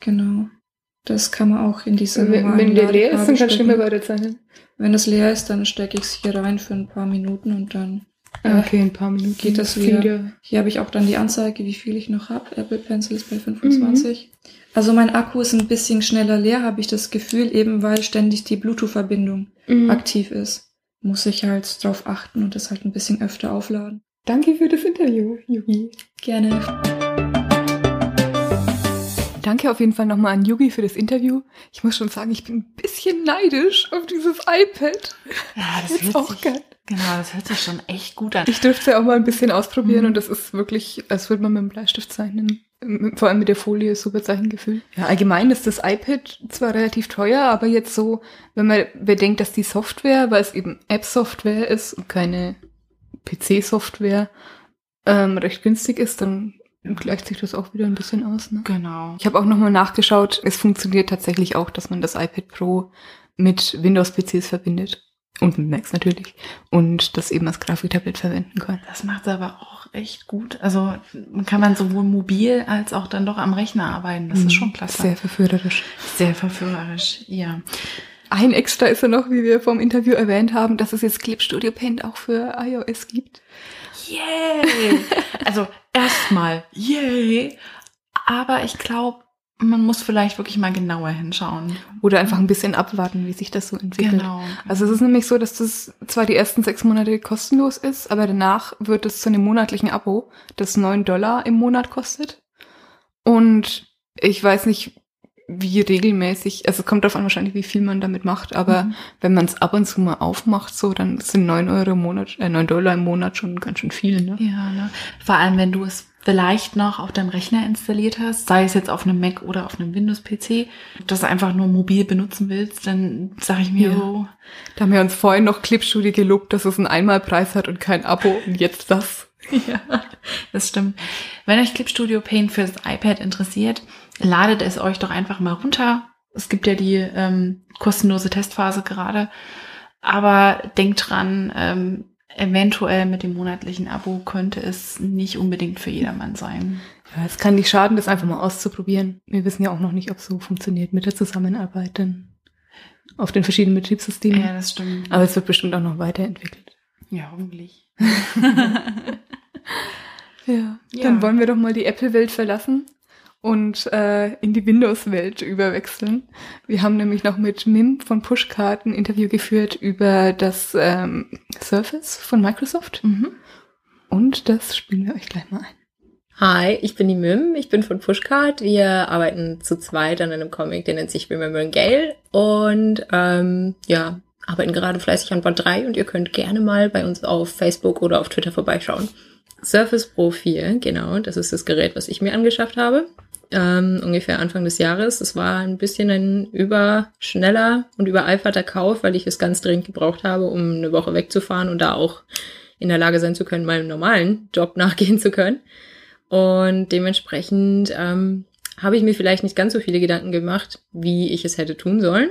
Genau. Das kann man auch in diese Wenn, wenn der leer ist, dann Ladekabel kannst du nicht mehr stecken. weiterzeichnen. Wenn das leer ist, dann stecke ich es hier rein für ein paar Minuten und dann Ah, Okay, ein paar Minuten. geht das wieder. ja- Hier habe ich auch dann die Anzeige, wie viel ich noch habe. Apple Pencil ist bei 25. Also mein Akku ist ein bisschen schneller leer, habe ich das Gefühl, eben weil ständig die Bluetooth-Verbindung Mhm. aktiv ist. Muss ich halt drauf achten und das halt ein bisschen öfter aufladen. Danke für das Interview, Yugi. Gerne. Danke auf jeden Fall nochmal an Yugi für das Interview. Ich muss schon sagen, ich bin ein bisschen neidisch auf dieses iPad. Ja, das hört auch sich, geil. genau, das hört sich schon echt gut an. Ich dürfte ja auch mal ein bisschen ausprobieren Mhm. und das ist wirklich, als würde man mit dem Bleistift zeichnen. Vor allem mit der Folie super Zeichengefühl. Ja, allgemein ist das iPad zwar relativ teuer, aber jetzt so, wenn man bedenkt, dass die Software, weil es eben App-Software ist und keine PC-Software, ähm, recht günstig ist, dann gleicht sich das auch wieder ein bisschen aus. Ne? Genau. Ich habe auch nochmal nachgeschaut, es funktioniert tatsächlich auch, dass man das iPad Pro mit Windows-PCs verbindet. Und mit Macs natürlich. Und das eben als Grafiktablet verwenden kann. Das macht aber auch echt gut. Also kann man sowohl mobil als auch dann doch am Rechner arbeiten. Das ist schon klasse. Sehr verführerisch. Sehr verführerisch, ja. Ein Extra ist ja noch, wie wir vom Interview erwähnt haben, dass es jetzt Clip Studio Paint auch für iOS gibt. Yay! also erstmal, yay! Aber ich glaube, man muss vielleicht wirklich mal genauer hinschauen. Oder einfach ein bisschen abwarten, wie sich das so entwickelt. Genau. Also es ist nämlich so, dass das zwar die ersten sechs Monate kostenlos ist, aber danach wird es zu einem monatlichen Abo, das neun Dollar im Monat kostet. Und ich weiß nicht, wie regelmäßig, also es kommt darauf an wahrscheinlich, wie viel man damit macht, aber Mhm. wenn man es ab und zu mal aufmacht, so, dann sind neun Euro im Monat, äh, neun Dollar im Monat schon ganz schön viel, ne? Ja, ne? Vor allem, wenn du es vielleicht noch auf deinem Rechner installiert hast, sei es jetzt auf einem Mac oder auf einem Windows-PC, das einfach nur mobil benutzen willst, dann sage ich mir Ja. so, Da haben wir uns vorhin noch Clipstudio gelobt, dass es einen Einmalpreis hat und kein Abo und jetzt das. ja, das stimmt. Wenn euch Clip Studio Paint fürs iPad interessiert, ladet es euch doch einfach mal runter. Es gibt ja die ähm, kostenlose Testphase gerade. Aber denkt dran, ähm, eventuell mit dem monatlichen Abo könnte es nicht unbedingt für jedermann sein. Ja, es kann nicht schaden, das einfach mal auszuprobieren. Wir wissen ja auch noch nicht, ob es so funktioniert mit der Zusammenarbeit dann auf den verschiedenen Betriebssystemen. Ja, das stimmt. Aber es wird bestimmt auch noch weiterentwickelt. Ja, hoffentlich. Ja. Ja. Dann wollen wir doch mal die Apple-Welt verlassen und äh, in die Windows-Welt überwechseln. Wir haben nämlich noch mit Mim von Pushcard ein Interview geführt über das ähm, Surface von Microsoft. mhm. Und das spielen wir euch gleich mal ein. Hi, ich bin die Mim, ich bin von Pushcard. Wir arbeiten zu zweit an einem Comic, der nennt sich Remembering Gale und ähm, ja, arbeiten gerade fleißig an Band 3 und ihr könnt gerne mal bei uns auf Facebook oder auf Twitter vorbeischauen. Surface Pro 4, genau, das ist das Gerät, was ich mir angeschafft habe. Ähm, ungefähr Anfang des Jahres. Das war ein bisschen ein überschneller und übereiferter Kauf, weil ich es ganz dringend gebraucht habe, um eine Woche wegzufahren und da auch in der Lage sein zu können, meinem normalen Job nachgehen zu können. Und dementsprechend ähm, habe ich mir vielleicht nicht ganz so viele Gedanken gemacht, wie ich es hätte tun sollen.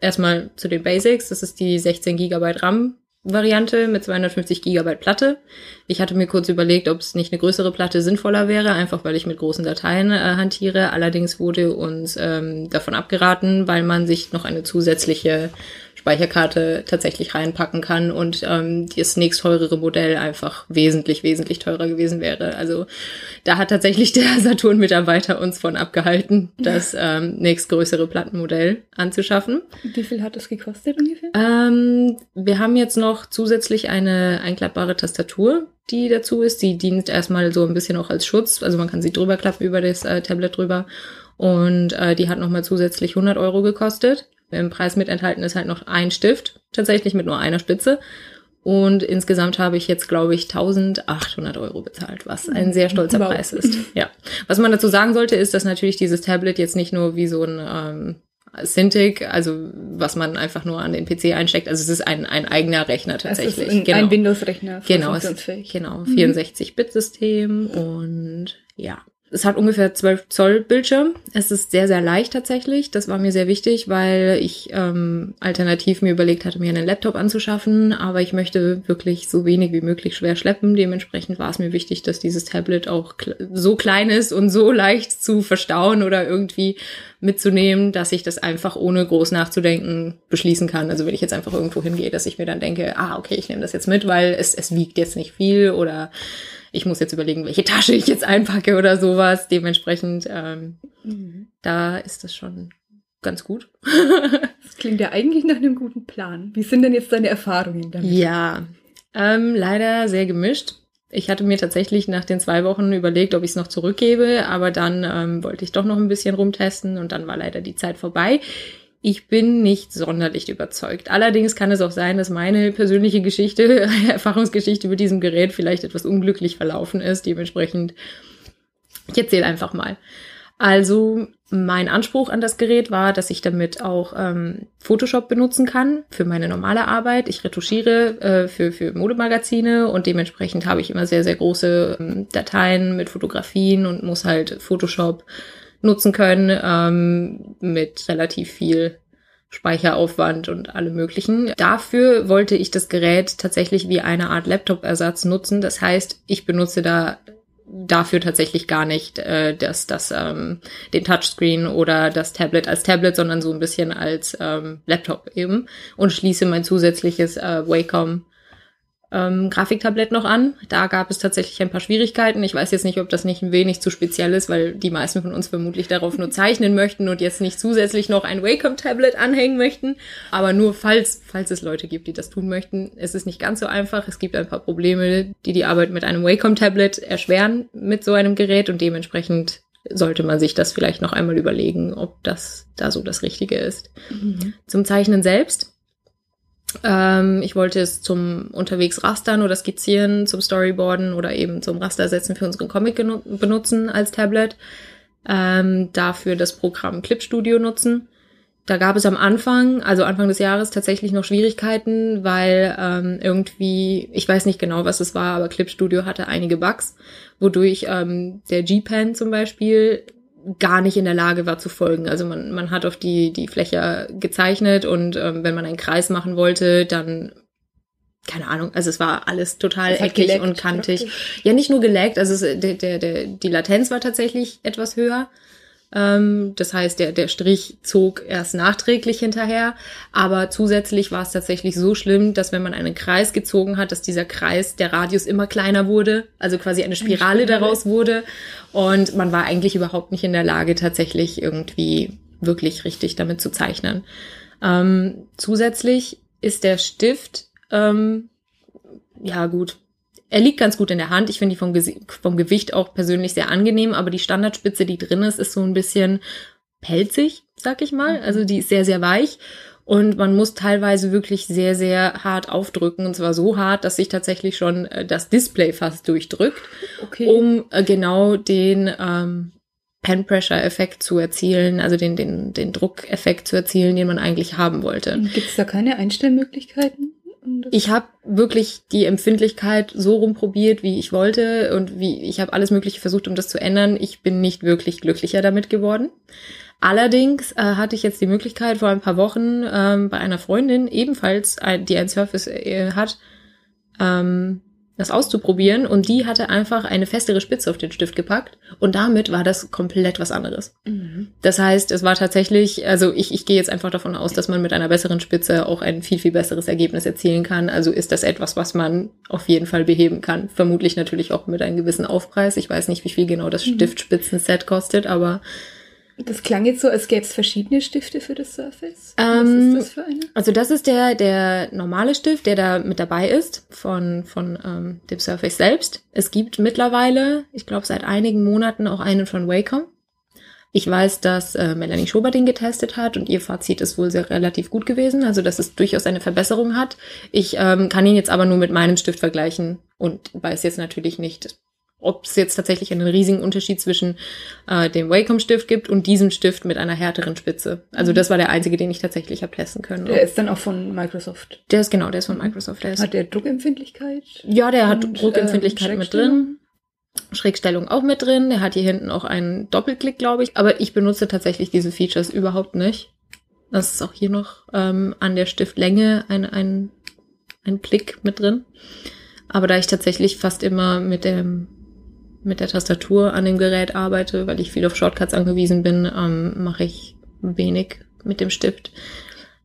Erstmal zu den Basics. Das ist die 16 GB RAM Variante mit 250 GB Platte. Ich hatte mir kurz überlegt, ob es nicht eine größere Platte sinnvoller wäre, einfach weil ich mit großen Dateien äh, hantiere. Allerdings wurde uns ähm, davon abgeraten, weil man sich noch eine zusätzliche Speicherkarte tatsächlich reinpacken kann und ähm, das nächstheurere Modell einfach wesentlich, wesentlich teurer gewesen wäre. Also da hat tatsächlich der Saturn-Mitarbeiter uns von abgehalten, das ähm, nächstgrößere Plattenmodell anzuschaffen. Wie viel hat das gekostet ungefähr? Ähm, wir haben jetzt noch zusätzlich eine einklappbare Tastatur, die dazu ist. Die dient erstmal so ein bisschen auch als Schutz. Also man kann sie drüber klappen über das äh, Tablet drüber. Und äh, die hat nochmal zusätzlich 100 Euro gekostet. Im Preis mit enthalten ist halt noch ein Stift, tatsächlich mit nur einer Spitze. Und insgesamt habe ich jetzt, glaube ich, 1800 Euro bezahlt, was ein sehr stolzer Wow. Preis ist. Ja. Was man dazu sagen sollte, ist, dass natürlich dieses Tablet jetzt nicht nur wie so ein ähm, Cintiq, also was man einfach nur an den PC einsteckt, also es ist ein, ein eigener Rechner tatsächlich. Es ist ein, genau. ein Windows-Rechner. Genau, es, genau, 64-Bit-System und ja. Es hat ungefähr 12 Zoll Bildschirm. Es ist sehr, sehr leicht tatsächlich. Das war mir sehr wichtig, weil ich ähm, alternativ mir überlegt hatte, mir einen Laptop anzuschaffen. Aber ich möchte wirklich so wenig wie möglich schwer schleppen. Dementsprechend war es mir wichtig, dass dieses Tablet auch so klein ist und so leicht zu verstauen oder irgendwie mitzunehmen, dass ich das einfach ohne groß nachzudenken beschließen kann. Also wenn ich jetzt einfach irgendwo hingehe, dass ich mir dann denke, ah, okay, ich nehme das jetzt mit, weil es, es wiegt jetzt nicht viel oder ich muss jetzt überlegen, welche Tasche ich jetzt einpacke oder sowas. Dementsprechend, ähm, da ist das schon ganz gut. Das klingt ja eigentlich nach einem guten Plan. Wie sind denn jetzt deine Erfahrungen damit? Ja, ähm, leider sehr gemischt. Ich hatte mir tatsächlich nach den zwei Wochen überlegt, ob ich es noch zurückgebe, aber dann ähm, wollte ich doch noch ein bisschen rumtesten und dann war leider die Zeit vorbei. Ich bin nicht sonderlich überzeugt. Allerdings kann es auch sein, dass meine persönliche Geschichte, Erfahrungsgeschichte mit diesem Gerät vielleicht etwas unglücklich verlaufen ist. Dementsprechend Ich erzähle einfach mal. Also mein Anspruch an das Gerät war, dass ich damit auch ähm, Photoshop benutzen kann für meine normale Arbeit. Ich retuschiere äh, für, für Modemagazine und dementsprechend habe ich immer sehr, sehr große ähm, Dateien mit Fotografien und muss halt Photoshop nutzen können ähm, mit relativ viel Speicheraufwand und alle möglichen. Dafür wollte ich das Gerät tatsächlich wie eine Art Laptop-Ersatz nutzen. Das heißt, ich benutze da dafür tatsächlich gar nicht äh, das, das, ähm, den Touchscreen oder das Tablet als Tablet, sondern so ein bisschen als ähm, Laptop eben und schließe mein zusätzliches äh, Wacom ähm, Grafiktablett noch an. Da gab es tatsächlich ein paar Schwierigkeiten. Ich weiß jetzt nicht, ob das nicht ein wenig zu speziell ist, weil die meisten von uns vermutlich darauf nur zeichnen möchten und jetzt nicht zusätzlich noch ein Wacom-Tablet anhängen möchten. Aber nur falls, falls es Leute gibt, die das tun möchten, ist es nicht ganz so einfach. Es gibt ein paar Probleme, die die Arbeit mit einem Wacom-Tablet erschweren mit so einem Gerät und dementsprechend sollte man sich das vielleicht noch einmal überlegen, ob das da so das Richtige ist. Mhm. Zum Zeichnen selbst ähm, ich wollte es zum unterwegs rastern oder skizzieren, zum Storyboarden oder eben zum Rastersetzen für unseren Comic benutzen als Tablet. Ähm, dafür das Programm Clip Studio nutzen. Da gab es am Anfang, also Anfang des Jahres, tatsächlich noch Schwierigkeiten, weil ähm, irgendwie, ich weiß nicht genau, was es war, aber Clip Studio hatte einige Bugs, wodurch ähm, der G-Pen zum Beispiel gar nicht in der Lage war zu folgen. Also man, man hat auf die, die Fläche gezeichnet und ähm, wenn man einen Kreis machen wollte, dann keine Ahnung, also es war alles total eckig geleckt, und kantig. Praktisch. Ja, nicht nur geleckt, also es, der, der, der, die Latenz war tatsächlich etwas höher. Ähm, das heißt, der, der Strich zog erst nachträglich hinterher. Aber zusätzlich war es tatsächlich so schlimm, dass wenn man einen Kreis gezogen hat, dass dieser Kreis, der Radius immer kleiner wurde, also quasi eine Spirale, eine Spirale. daraus wurde. Und man war eigentlich überhaupt nicht in der Lage, tatsächlich irgendwie wirklich richtig damit zu zeichnen. Ähm, zusätzlich ist der Stift, ähm, ja gut, er liegt ganz gut in der Hand. Ich finde die vom, vom Gewicht auch persönlich sehr angenehm, aber die Standardspitze, die drin ist, ist so ein bisschen pelzig, sag ich mal. Mhm. Also die ist sehr, sehr weich. Und man muss teilweise wirklich sehr, sehr hart aufdrücken. Und zwar so hart, dass sich tatsächlich schon äh, das Display fast durchdrückt, okay. um äh, genau den ähm, Pen-Pressure-Effekt zu erzielen, also den, den, den Druckeffekt zu erzielen, den man eigentlich haben wollte. Gibt es da keine Einstellmöglichkeiten? Ich habe wirklich die Empfindlichkeit so rumprobiert, wie ich wollte und wie ich habe alles Mögliche versucht, um das zu ändern. Ich bin nicht wirklich glücklicher damit geworden. Allerdings äh, hatte ich jetzt die Möglichkeit vor ein paar Wochen ähm, bei einer Freundin ebenfalls, die ein Surface äh, hat, ähm, das auszuprobieren und die hatte einfach eine festere Spitze auf den Stift gepackt und damit war das komplett was anderes. Mhm. Das heißt, es war tatsächlich, also ich, ich gehe jetzt einfach davon aus, dass man mit einer besseren Spitze auch ein viel, viel besseres Ergebnis erzielen kann. Also ist das etwas, was man auf jeden Fall beheben kann. Vermutlich natürlich auch mit einem gewissen Aufpreis. Ich weiß nicht, wie viel genau das mhm. Stiftspitzenset kostet, aber das klang jetzt so, als gäbe es verschiedene Stifte für das Surface. Ähm, Was ist das für eine? Also das ist der, der normale Stift, der da mit dabei ist von, von ähm, dem Surface selbst. Es gibt mittlerweile, ich glaube seit einigen Monaten auch einen von Wacom. Ich weiß, dass äh, Melanie Schober den getestet hat und ihr Fazit ist wohl sehr relativ gut gewesen, also dass es durchaus eine Verbesserung hat. Ich ähm, kann ihn jetzt aber nur mit meinem Stift vergleichen und weiß jetzt natürlich nicht, ob es jetzt tatsächlich einen riesigen Unterschied zwischen äh, dem Wacom-Stift gibt und diesem Stift mit einer härteren Spitze. Also mhm. das war der einzige, den ich tatsächlich habe testen können. Der ist dann auch von Microsoft. Der ist genau, der ist von Microsoft. Der ist hat der Druckempfindlichkeit? Ja, der hat Druckempfindlichkeit ähm, mit drin. Schrägstellung auch mit drin. Der hat hier hinten auch einen Doppelklick, glaube ich. Aber ich benutze tatsächlich diese Features überhaupt nicht. Das ist auch hier noch ähm, an der Stiftlänge ein, ein, ein Klick mit drin. Aber da ich tatsächlich fast immer mit dem mit der Tastatur an dem Gerät arbeite, weil ich viel auf Shortcuts angewiesen bin, ähm, mache ich wenig mit dem Stift.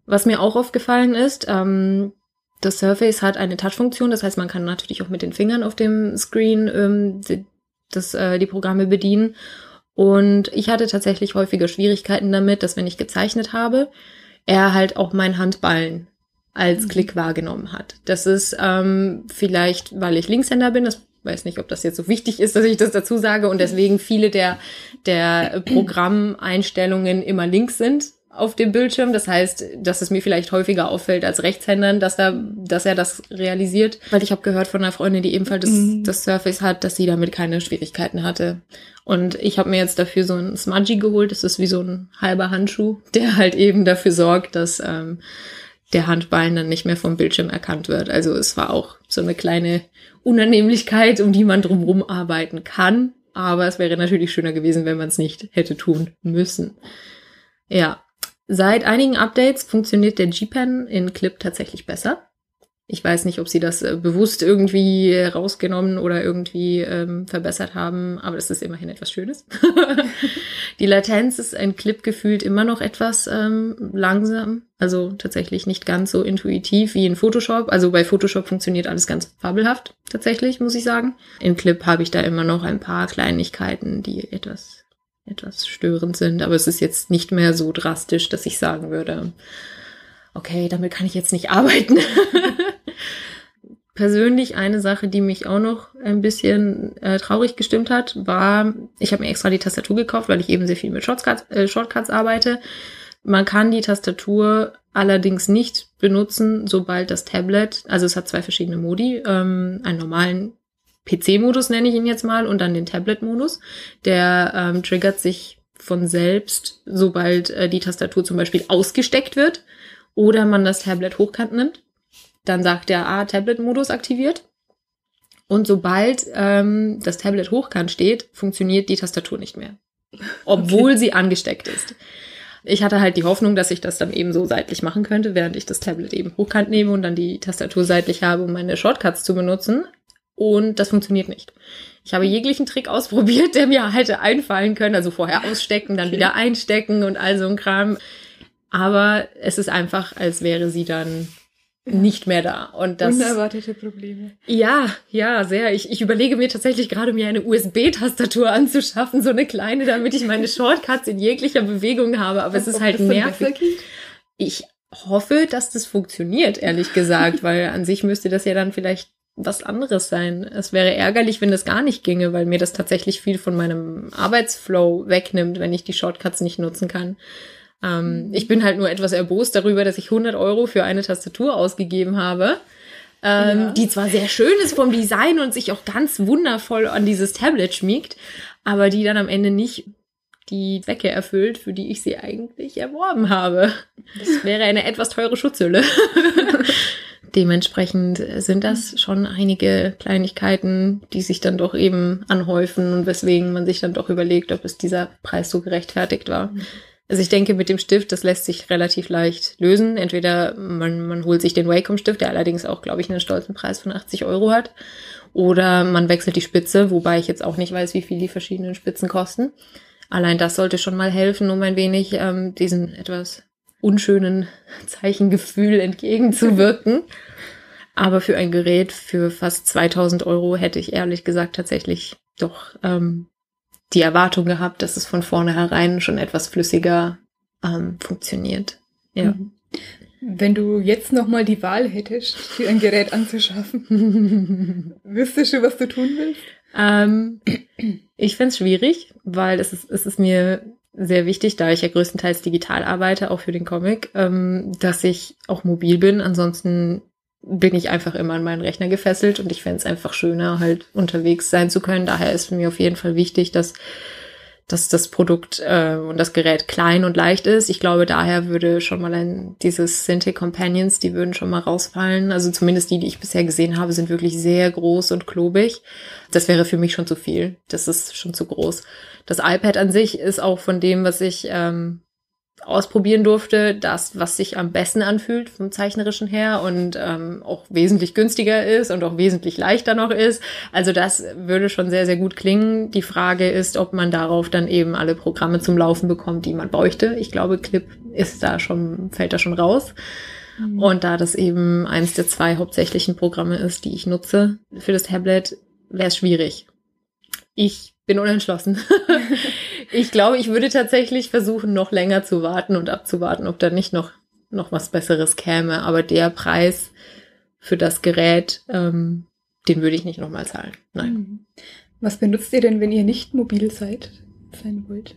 Was mir auch aufgefallen ist, ähm, das Surface hat eine Touch-Funktion, das heißt, man kann natürlich auch mit den Fingern auf dem Screen ähm, die, das, äh, die Programme bedienen. Und ich hatte tatsächlich häufiger Schwierigkeiten damit, dass wenn ich gezeichnet habe, er halt auch mein Handballen als mhm. Klick wahrgenommen hat. Das ist ähm, vielleicht, weil ich Linkshänder bin, das weiß nicht, ob das jetzt so wichtig ist, dass ich das dazu sage und deswegen viele der, der Programmeinstellungen immer links sind. auf dem Bildschirm. Das heißt, dass es mir vielleicht häufiger auffällt als Rechtshändern, dass da, dass er das realisiert. Weil ich habe gehört von einer Freundin, die ebenfalls das, Mhm. das Surface hat, dass sie damit keine Schwierigkeiten hatte. Und ich habe mir jetzt dafür so ein Smudgy geholt. Das ist wie so ein halber Handschuh, der halt eben dafür sorgt, dass ähm, der Handballen dann nicht mehr vom Bildschirm erkannt wird. Also es war auch so eine kleine Unannehmlichkeit, um die man drumherum arbeiten kann. Aber es wäre natürlich schöner gewesen, wenn man es nicht hätte tun müssen. Ja, seit einigen Updates funktioniert der G-Pen in Clip tatsächlich besser. Ich weiß nicht, ob sie das äh, bewusst irgendwie rausgenommen oder irgendwie ähm, verbessert haben, aber das ist immerhin etwas Schönes. Die Latenz ist ein Clip gefühlt immer noch etwas ähm, langsam, also tatsächlich nicht ganz so intuitiv wie in Photoshop. Also bei Photoshop funktioniert alles ganz fabelhaft, tatsächlich, muss ich sagen. In Clip habe ich da immer noch ein paar Kleinigkeiten, die etwas, etwas störend sind, aber es ist jetzt nicht mehr so drastisch, dass ich sagen würde, okay, damit kann ich jetzt nicht arbeiten. Persönlich eine Sache, die mich auch noch ein bisschen äh, traurig gestimmt hat, war, ich habe mir extra die Tastatur gekauft, weil ich eben sehr viel mit Shortcuts, äh, Shortcuts arbeite. Man kann die Tastatur allerdings nicht benutzen, sobald das Tablet, also es hat zwei verschiedene Modi, ähm, einen normalen PC-Modus nenne ich ihn jetzt mal und dann den Tablet-Modus. Der ähm, triggert sich von selbst, sobald äh, die Tastatur zum Beispiel ausgesteckt wird oder man das Tablet hochkant nimmt. Dann sagt der ah, Tablet-Modus aktiviert. Und sobald ähm, das Tablet hochkant steht, funktioniert die Tastatur nicht mehr. Obwohl sie angesteckt ist. Ich hatte halt die Hoffnung, dass ich das dann eben so seitlich machen könnte, während ich das Tablet eben hochkant nehme und dann die Tastatur seitlich habe, um meine Shortcuts zu benutzen. Und das funktioniert nicht. Ich habe jeglichen Trick ausprobiert, der mir hätte einfallen können. Also vorher ausstecken, dann wieder einstecken und all so ein Kram. Aber es ist einfach, als wäre sie dann nicht mehr da. Und das, Unerwartete Probleme. ja, ja, sehr. Ich, ich überlege mir tatsächlich gerade, mir eine USB-Tastatur anzuschaffen, so eine kleine, damit ich meine Shortcuts in jeglicher Bewegung habe. Aber es ist halt nervig. Ich hoffe, dass das funktioniert, ehrlich gesagt, weil an sich müsste das ja dann vielleicht was anderes sein. Es wäre ärgerlich, wenn das gar nicht ginge, weil mir das tatsächlich viel von meinem Arbeitsflow wegnimmt, wenn ich die Shortcuts nicht nutzen kann. Ähm, ich bin halt nur etwas erbost darüber, dass ich 100 Euro für eine Tastatur ausgegeben habe, ähm, Ja. die zwar sehr schön ist vom Design und sich auch ganz wundervoll an dieses Tablet schmiegt, aber die dann am Ende nicht die Zwecke erfüllt, für die ich sie eigentlich erworben habe. Das wäre eine etwas teure Schutzhülle. Dementsprechend sind das schon einige Kleinigkeiten, die sich dann doch eben anhäufen und weswegen man sich dann doch überlegt, ob es dieser Preis so gerechtfertigt war. Also ich denke, mit dem Stift, das lässt sich relativ leicht lösen. Entweder man, man holt sich den Wacom-Stift, der allerdings auch, glaube ich, einen stolzen Preis von 80 Euro hat. Oder man wechselt die Spitze, wobei ich jetzt auch nicht weiß, wie viel die verschiedenen Spitzen kosten. Allein das sollte schon mal helfen, um ein wenig ähm, diesen etwas unschönen Zeichengefühl entgegenzuwirken. Aber für ein Gerät für fast 2000 Euro hätte ich ehrlich gesagt tatsächlich doch ähm, die Erwartung gehabt, dass es von vornherein schon etwas flüssiger ähm, funktioniert. Ja. Mhm. Wenn du jetzt nochmal die Wahl hättest, dir ein Gerät anzuschaffen, wüsstest du, was du tun willst? Ähm, ich find's schwierig, weil es ist, es ist mir sehr wichtig, da ich ja größtenteils digital arbeite, auch für den Comic, ähm, dass ich auch mobil bin. Ansonsten bin ich einfach immer an meinen Rechner gefesselt und ich fände es einfach schöner, halt unterwegs sein zu können. Daher ist mich auf jeden Fall wichtig, dass, dass das Produkt äh, und das Gerät klein und leicht ist. Ich glaube, daher würde schon mal ein, dieses Cintiq Companions, die würden schon mal rausfallen. Also zumindest die, die ich bisher gesehen habe, sind wirklich sehr groß und klobig. Das wäre für mich schon zu viel. Das ist schon zu groß. Das iPad an sich ist auch von dem, was ich ähm, ausprobieren durfte, das, was sich am besten anfühlt vom Zeichnerischen her und ähm, auch wesentlich günstiger ist und auch wesentlich leichter noch ist. Also das würde schon sehr, sehr gut klingen. Die Frage ist, ob man darauf dann eben alle Programme zum Laufen bekommt, die man bräuchte. Ich glaube, Clip ist da schon, fällt da schon raus. Und da das eben eins der zwei hauptsächlichen Programme ist, die ich nutze für das Tablet, wäre es schwierig. Ich bin unentschlossen. ich glaube, ich würde tatsächlich versuchen, noch länger zu warten und abzuwarten, ob da nicht noch, noch was Besseres käme. Aber der Preis für das Gerät, ähm, den würde ich nicht nochmal zahlen. Nein. Mhm. Was benutzt ihr denn, wenn ihr nicht mobil seid, sein wollt?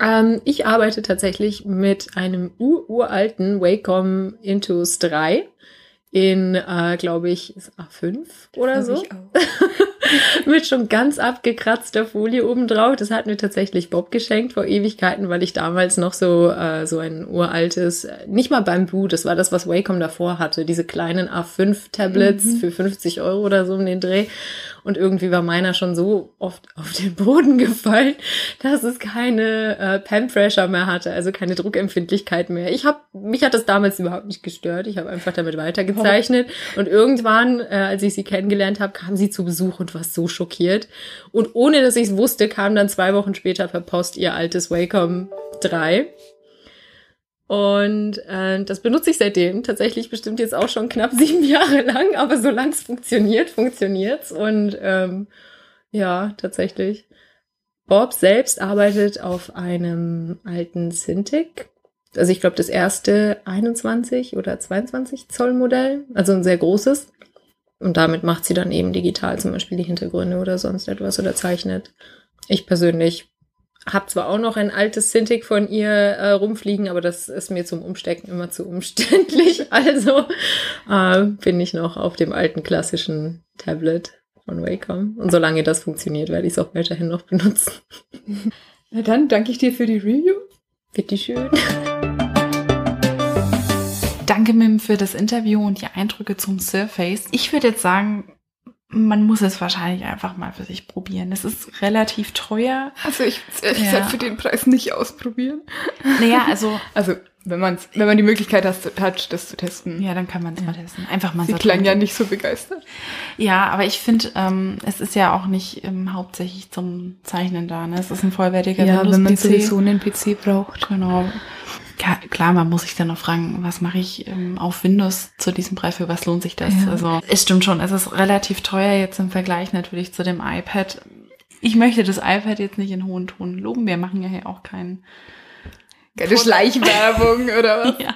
Ähm, ich arbeite tatsächlich mit einem uralten Wacom Intus 3 in, äh, glaube ich, A5 oder so. Mit schon ganz abgekratzter Folie oben drauf. Das hat mir tatsächlich Bob geschenkt vor Ewigkeiten, weil ich damals noch so, äh, so ein uraltes, nicht mal Bamboo, das war das, was Wacom davor hatte, diese kleinen A5-Tablets mhm. für 50 Euro oder so um den Dreh. Und irgendwie war meiner schon so oft auf den Boden gefallen, dass es keine äh, Pen Pressure mehr hatte, also keine Druckempfindlichkeit mehr. Ich habe mich hat das damals überhaupt nicht gestört. Ich habe einfach damit weitergezeichnet und irgendwann, äh, als ich sie kennengelernt habe, kam sie zu Besuch und war so schockiert. Und ohne dass ich es wusste, kam dann zwei Wochen später per Post ihr altes Wacom 3 und äh, das benutze ich seitdem tatsächlich bestimmt jetzt auch schon knapp sieben Jahre lang, aber solange es funktioniert, funktioniert's. Und ähm, ja, tatsächlich. Bob selbst arbeitet auf einem alten Cintiq. Also ich glaube das erste 21 oder 22 Zoll Modell, also ein sehr großes. Und damit macht sie dann eben digital zum Beispiel die Hintergründe oder sonst etwas oder zeichnet. Ich persönlich hab zwar auch noch ein altes Cintiq von ihr äh, rumfliegen, aber das ist mir zum Umstecken immer zu umständlich. Also äh, bin ich noch auf dem alten klassischen Tablet von Wacom. Und solange das funktioniert, werde ich es auch weiterhin noch benutzen. Na dann danke ich dir für die Review. Bitteschön. Danke, Mim, für das Interview und die Eindrücke zum Surface. Ich würde jetzt sagen, man muss es wahrscheinlich einfach mal für sich probieren. Es ist relativ teuer. Also ich ehrlich ja. gesagt für den Preis nicht ausprobieren. Naja, also. Also wenn man wenn man die Möglichkeit hat, das zu testen. Ja, dann kann man es mal testen. Einfach mal Sie so klang ja nicht so begeistert. Ja, aber ich finde, ähm, es ist ja auch nicht ähm, hauptsächlich zum Zeichnen da. Ne? Es ist ein vollwertiger ja, Windows-PC. wenn man sowieso einen PC braucht. Genau klar, man muss sich dann noch fragen, was mache ich ähm, auf Windows zu diesem Preis, für was lohnt sich das? Ja. Also es stimmt schon, es ist relativ teuer jetzt im Vergleich natürlich zu dem iPad. Ich möchte das iPad jetzt nicht in hohen Ton loben, wir machen ja hier auch keinen keine Schleichwerbung oder was? ja.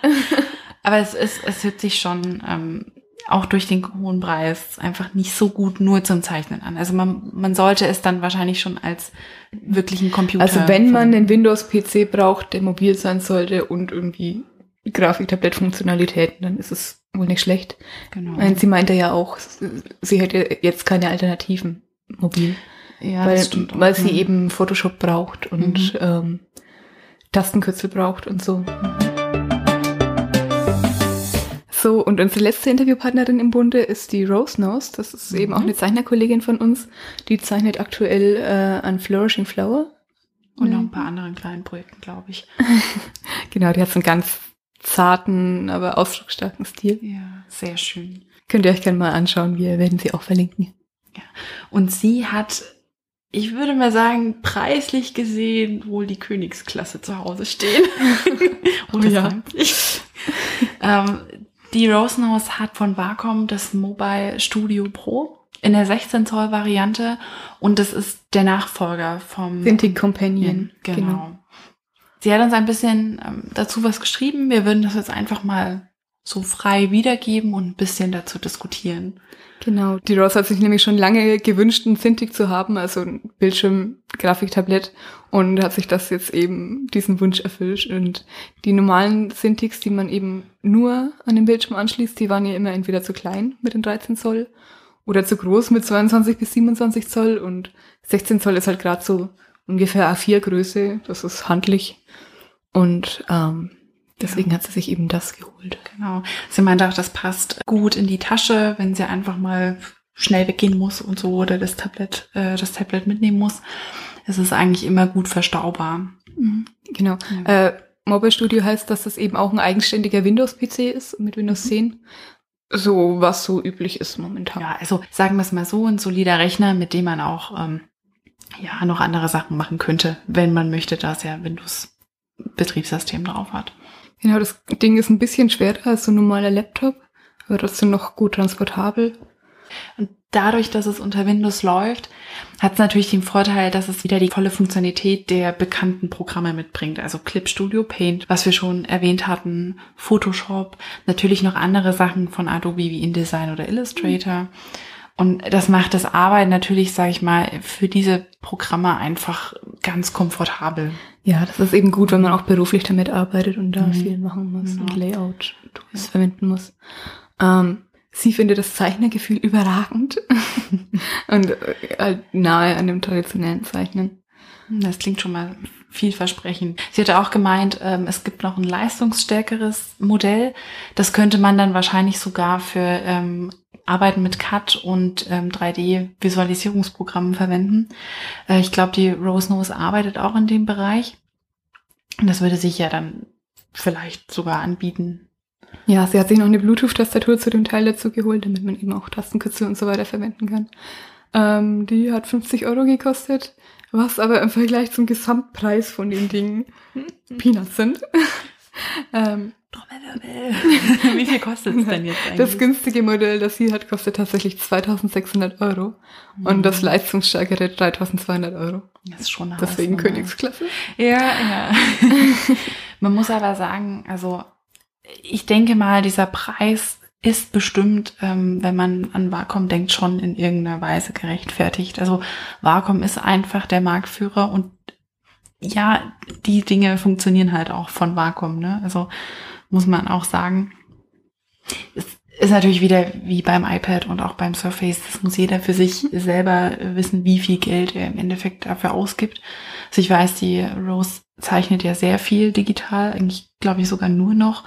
Aber es ist, es hört sich schon ähm, auch durch den hohen Preis einfach nicht so gut nur zum Zeichnen an. Also man, man sollte es dann wahrscheinlich schon als wirklichen Computer. Also wenn man einen Windows-PC braucht, der mobil sein sollte und irgendwie Grafiktablett-Funktionalitäten, dann ist es wohl nicht schlecht. Genau. Sie meinte ja auch, sie hätte jetzt keine Alternativen mobil. Ja, weil, weil sie eben Photoshop braucht und mhm. ähm, Tastenkürzel braucht und so. Mhm. So, und unsere letzte Interviewpartnerin im Bunde ist die Rose Nose. Das ist mhm. eben auch eine Zeichnerkollegin von uns. Die zeichnet aktuell äh, an Flourishing Flower. Und noch ein paar anderen kleinen Projekten, glaube ich. genau, die hat so einen ganz zarten, aber ausdrucksstarken Stil. Ja, sehr schön. Könnt ihr euch gerne mal anschauen. Wir werden sie auch verlinken. Ja. Und sie hat, ich würde mal sagen, preislich gesehen wohl die Königsklasse zu Hause stehen. oh ja. ähm, die Rosenhaus hat von Wacom das Mobile Studio Pro in der 16 Zoll Variante und das ist der Nachfolger vom Cintiq Companion. Genau. genau. Sie hat uns ein bisschen ähm, dazu was geschrieben. Wir würden das jetzt einfach mal so frei wiedergeben und ein bisschen dazu diskutieren. Genau, die Rose hat sich nämlich schon lange gewünscht, ein Cintiq zu haben, also ein Bildschirm-Grafiktablett und hat sich das jetzt eben diesen Wunsch erfüllt. Und die normalen Cintiqs, die man eben nur an den Bildschirm anschließt, die waren ja immer entweder zu klein mit den 13 Zoll oder zu groß mit 22 bis 27 Zoll und 16 Zoll ist halt gerade so ungefähr A4 Größe, das ist handlich und ähm, Deswegen ja. hat sie sich eben das geholt. Genau. Sie meinte auch, das passt gut in die Tasche, wenn sie einfach mal schnell weggehen muss und so oder das Tablet, äh, das Tablet mitnehmen muss. Es ist eigentlich immer gut verstaubar. Mhm. Genau. Ja. Äh, Mobile Studio heißt, dass das eben auch ein eigenständiger Windows-PC ist mit Windows mhm. 10. So, was so üblich ist momentan. Ja, also sagen wir es mal so, ein solider Rechner, mit dem man auch ähm, ja noch andere Sachen machen könnte, wenn man möchte, dass er Windows Betriebssystem drauf hat. Genau, das Ding ist ein bisschen schwerer als so ein normaler Laptop, aber trotzdem noch gut transportabel. Und dadurch, dass es unter Windows läuft, hat es natürlich den Vorteil, dass es wieder die volle Funktionalität der bekannten Programme mitbringt. Also Clip Studio Paint, was wir schon erwähnt hatten, Photoshop, natürlich noch andere Sachen von Adobe wie InDesign oder Illustrator. Und das macht das Arbeiten natürlich, sage ich mal, für diese Programme einfach ganz komfortabel. Ja, das ist eben gut, wenn man auch beruflich damit arbeitet und da Mhm. viel machen muss Genau. und Layout-Tools verwenden muss. Ähm, sie findet das Zeichnergefühl überragend und äh, halt nahe an dem traditionellen Zeichnen. Das klingt schon mal vielversprechend. Sie hatte auch gemeint, ähm, es gibt noch ein leistungsstärkeres Modell. Das könnte man dann wahrscheinlich sogar für ähm, Arbeiten mit CAD und ähm, 3D-Visualisierungsprogrammen verwenden. Äh, ich glaube, die Rose Nose arbeitet auch in dem Bereich. Und das würde sich ja dann vielleicht sogar anbieten. Ja, sie hat sich noch eine Bluetooth-Tastatur zu dem Teil dazu geholt, damit man eben auch Tastenkürzel und so weiter verwenden kann. Ähm, die hat 50 Euro gekostet, was aber im Vergleich zum Gesamtpreis von den Dingen Peanuts sind. ähm, Wie viel kostet es denn jetzt eigentlich? das günstige Modell, das sie hat, kostet tatsächlich 2600 Euro und das leistungsstärkere 3200 Euro. Das ist schon eine Deswegen Hausnummer. Königsklasse. Ja, ja. Man muss aber sagen, also ich denke mal, dieser Preis ist bestimmt, ähm, wenn man an Wacom denkt, schon in irgendeiner Weise gerechtfertigt. Also Wacom ist einfach der Marktführer und ja, die Dinge funktionieren halt auch von Wacom, ne? Also muss man auch sagen. Es ist natürlich wieder wie beim iPad und auch beim Surface. Das muss jeder für sich selber wissen, wie viel Geld er im Endeffekt dafür ausgibt. Also ich weiß, die Rose zeichnet ja sehr viel digital, eigentlich glaube ich sogar nur noch.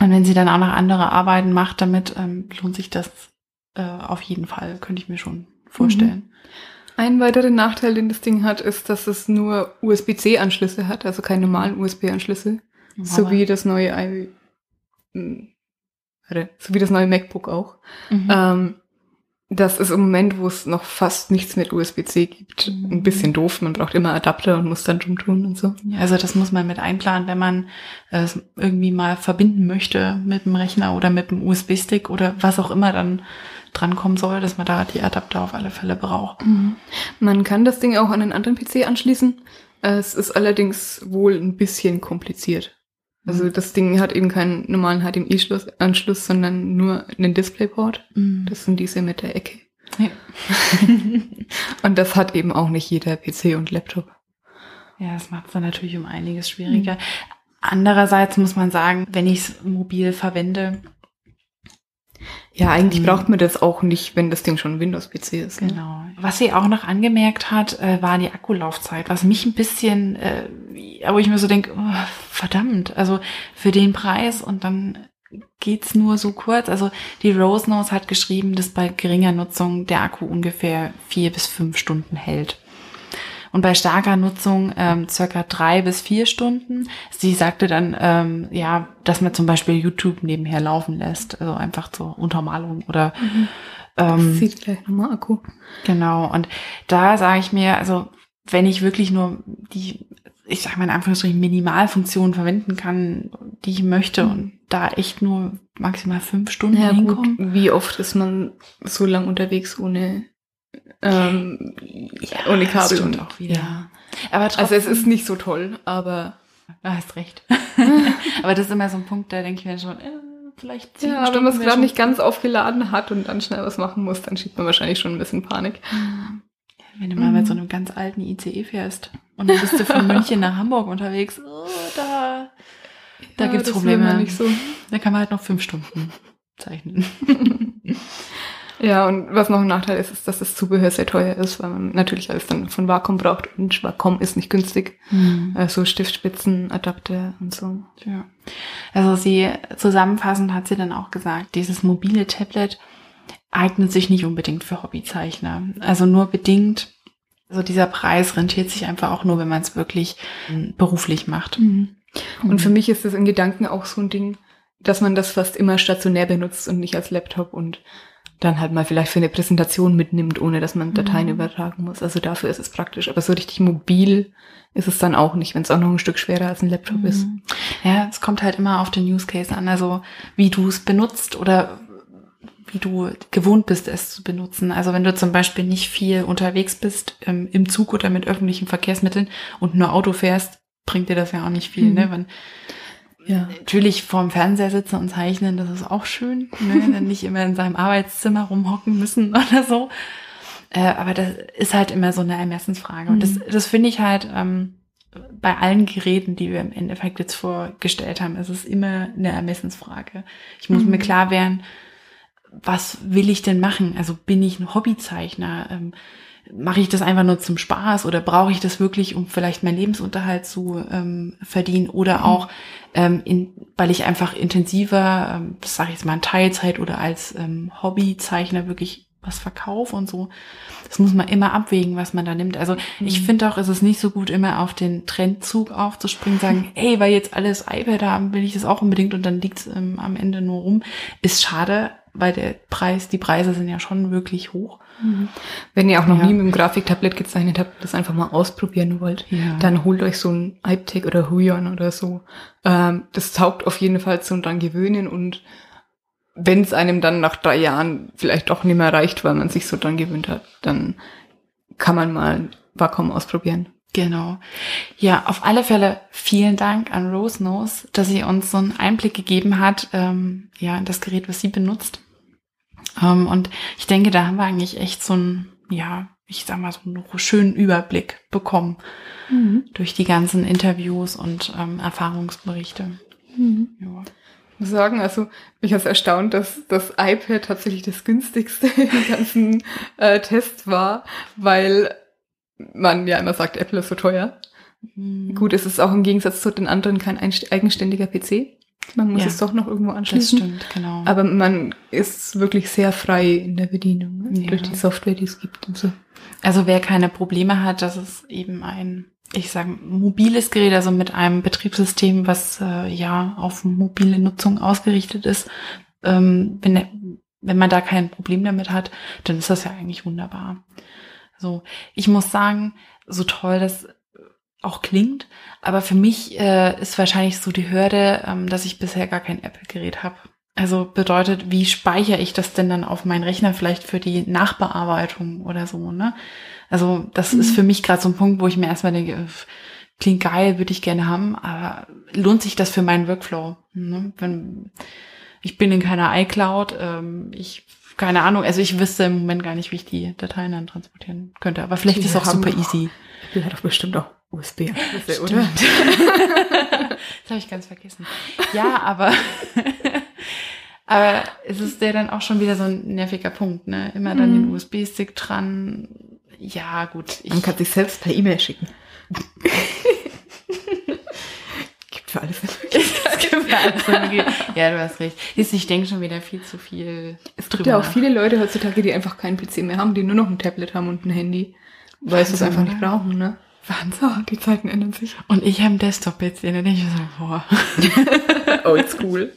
Und wenn sie dann auch noch andere Arbeiten macht damit, ähm, lohnt sich das äh, auf jeden Fall, könnte ich mir schon vorstellen. Ein weiterer Nachteil, den das Ding hat, ist, dass es nur USB-C-Anschlüsse hat, also keine normalen USB-Anschlüsse. So wie das neue i so wie das neue MacBook auch. Mhm. Ähm, das ist im Moment, wo es noch fast nichts mit USB-C gibt, Mhm. ein bisschen doof. Man braucht immer Adapter und muss dann drum tun und so. Ja, also das muss man mit einplanen, wenn man es irgendwie mal verbinden möchte mit dem Rechner oder mit dem USB-Stick oder was auch immer dann drankommen soll, dass man da die Adapter auf alle Fälle braucht. Man kann das Ding auch an einen anderen PC anschließen. Es ist allerdings wohl ein bisschen kompliziert. Also das Ding hat eben keinen normalen HDMI-Anschluss, sondern nur einen DisplayPort. Mhm. Das sind diese mit der Ecke. Ja. Und das hat eben auch nicht jeder PC und Laptop. Ja, das macht es dann natürlich um einiges schwieriger. Andererseits muss man sagen, wenn ich es mobil verwende, Ja, eigentlich Mhm. braucht man das auch nicht, wenn das Ding schon ein Windows-PC ist. ne? genau. Was sie auch noch angemerkt hat, äh, war die Akkulaufzeit, was mich ein bisschen, äh, wo ich mir so denke, oh, verdammt, also für den Preis und dann geht's nur so kurz. Also die Rose Nose hat geschrieben, dass bei geringer Nutzung der Akku ungefähr vier bis fünf Stunden hält. Und bei starker Nutzung ähm, circa drei bis vier Stunden. Sie sagte dann, ähm, ja, dass man zum Beispiel YouTube nebenher laufen lässt, also einfach zur Untermalung oder ähm, Sieht gleich nochmal Akku. Genau, und da sage ich mir, also wenn ich wirklich nur die, ich sage mal in Anführungsstrichen, Minimalfunktionen verwenden kann, die ich möchte und da echt nur maximal fünf Stunden Ja, gut. hinkommen. Wie oft ist man so lang unterwegs ohne, ähm, ohne das Kabel stimmt und auch wieder. Ja. Aber Also es trotzdem- ist nicht so toll, aber Du hast recht. Aber das ist immer so ein Punkt, da denke ich mir schon, äh, vielleicht ja, wenn Stunden man es gerade nicht ganz aufgeladen hat und dann schnell was machen muss, dann schiebt man wahrscheinlich schon ein bisschen Panik. Wenn du mal mit so einem ganz alten ICE fährst und dann bist du von München nach Hamburg unterwegs, oh, da, da Ja, gibt's Probleme. so. Da kann man halt noch fünf Stunden zeichnen. Ja, und was noch ein Nachteil ist, ist, dass das Zubehör sehr teuer ist, weil man natürlich alles dann von Wacom braucht und Wacom ist nicht günstig. Äh, so Stiftspitzen, Adapter und so. Ja. Also sie zusammenfassend hat sie dann auch gesagt, dieses mobile Tablet eignet sich nicht unbedingt für Hobbyzeichner. Also nur bedingt. Also dieser Preis rentiert sich einfach auch nur, wenn man es wirklich ähm, beruflich macht. Und für mich ist das in Gedanken auch so ein Ding, dass man das fast immer stationär benutzt und nicht als Laptop und dann halt mal vielleicht für eine Präsentation mitnimmt, ohne dass man Dateien Mhm. übertragen muss. Also dafür ist es praktisch. Aber so richtig mobil ist es dann auch nicht, wenn es auch noch ein Stück schwerer als ein Laptop ist. Mhm. Ja, es kommt halt immer auf den Use Case an, also wie du es benutzt oder wie du gewohnt bist, es zu benutzen. Also wenn du zum Beispiel nicht viel unterwegs bist, ähm, im Zug oder mit öffentlichen Verkehrsmitteln und nur Auto fährst, bringt dir das ja auch nicht viel, Mhm. ne? Wenn, Ja. natürlich vorm Fernseher sitzen und zeichnen, das ist auch schön, ne? Dann nicht immer in seinem Arbeitszimmer rumhocken müssen oder so. Äh, aber das ist halt immer so eine Ermessensfrage. Und das, Mhm. das finde ich halt ähm, bei allen Geräten, die wir im Endeffekt jetzt vorgestellt haben, ist es immer eine Ermessensfrage. Ich muss Mhm. mir klar werden, was will ich denn machen? Also bin ich ein Hobbyzeichner? Ähm, mache ich das einfach nur zum Spaß oder brauche ich das wirklich, um vielleicht meinen Lebensunterhalt zu ähm, verdienen oder Mhm. auch, ähm, in, weil ich einfach intensiver, ähm, das sage ich jetzt mal in Teilzeit oder als ähm, Hobbyzeichner wirklich was verkaufe und so. Das muss man immer abwägen, was man da nimmt. Also ich Mhm. finde auch, es ist nicht so gut, immer auf den Trendzug aufzuspringen, sagen, hey, weil jetzt alles iPad haben, will ich das auch unbedingt und dann liegt's ähm, am Ende nur rum. Ist schade, weil der Preis, die Preise sind ja schon wirklich hoch. Wenn ihr auch noch Ja. nie mit dem Grafiktablet gezeichnet habt, das einfach mal ausprobieren wollt, Ja. dann holt euch so ein iPtech oder Huion oder so. Ähm, das taugt auf jeden Fall zum dran gewöhnen und wenn es einem dann nach drei Jahren vielleicht doch nicht mehr reicht, weil man sich so dran gewöhnt hat, dann kann man mal Wacom ausprobieren. Genau. Ja, auf alle Fälle vielen Dank an Rose Nose, dass sie uns so einen Einblick gegeben hat, ähm, ja, in das Gerät, was sie benutzt. Ähm, und ich denke, da haben wir eigentlich echt so einen, ja, ich sag mal, so einen schönen Überblick bekommen durch die ganzen Interviews und ähm, Erfahrungsberichte. Ja. Ich muss sagen, also mich hat erstaunt, dass das iPad tatsächlich das günstigste im ganzen äh, Test war, weil man ja immer sagt, Apple ist so teuer. Mhm. Gut, es ist auch im Gegensatz zu den anderen kein eigenständiger PC. Man muss Ja. es doch noch irgendwo Das anschließen. stimmt, genau. Aber man ist wirklich sehr frei in der Bedienung, ne? Ja. durch die Software, die es gibt und so. Also wer keine Probleme hat, das ist eben ein, ich sage, mobiles Gerät, also mit einem Betriebssystem, was äh, ja auf mobile Nutzung ausgerichtet ist. Ähm, wenn, wenn man da kein Problem damit hat, dann ist das ja eigentlich wunderbar. So, ich muss sagen, so toll das auch klingt, aber für mich äh, ist wahrscheinlich so die Hürde, ähm, dass ich bisher gar kein Apple-Gerät habe. Also bedeutet, wie speichere ich das denn dann auf meinen Rechner vielleicht für die Nachbearbeitung oder so, ne? Also das ist für mich gerade so ein Punkt, wo ich mir erstmal denke, klingt geil, würde ich gerne haben, aber lohnt sich das für meinen Workflow? Ne? Wenn, ich bin in keiner iCloud, ähm, ich keine Ahnung, also ich wüsste im Moment gar nicht, wie ich die Dateien dann transportieren könnte, aber vielleicht Die ist es auch super easy. Apple hat doch bestimmt auch USB-Anschlüsse, oder? das habe ich ganz vergessen. Ja, aber, aber es ist ja dann auch schon wieder so ein nerviger Punkt, ne? Immer dann den Mhm. USB-Stick dran. Ja, gut. Man kann sich selbst per E-Mail schicken. Gibt für alles. ja du hast recht. Ich denke schon wieder viel zu viel Es gibt ja auch viele Leute heutzutage, die einfach keinen PC mehr haben, die nur noch ein Tablet haben und ein Handy, weil sie es einfach nicht brauchen, ne? Wahnsinn, die Zeiten ändern sich. Und ich habe einen Desktop-PC, da denke ich mir so, boah. Oldschool.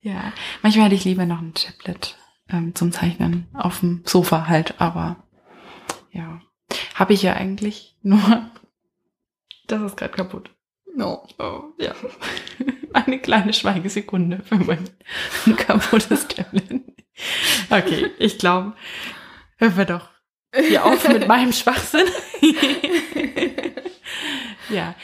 Ja, manchmal hätte ich lieber noch ein Tablet ähm, zum Zeichnen auf dem Sofa halt, aber ja, habe ich ja eigentlich nur. Das ist gerade kaputt. No. Oh, ja. Eine kleine Schweigesekunde für mein kaputtes Tablet. Okay, ich glaube, hören wir doch hier auf mit meinem Schwachsinn. ja,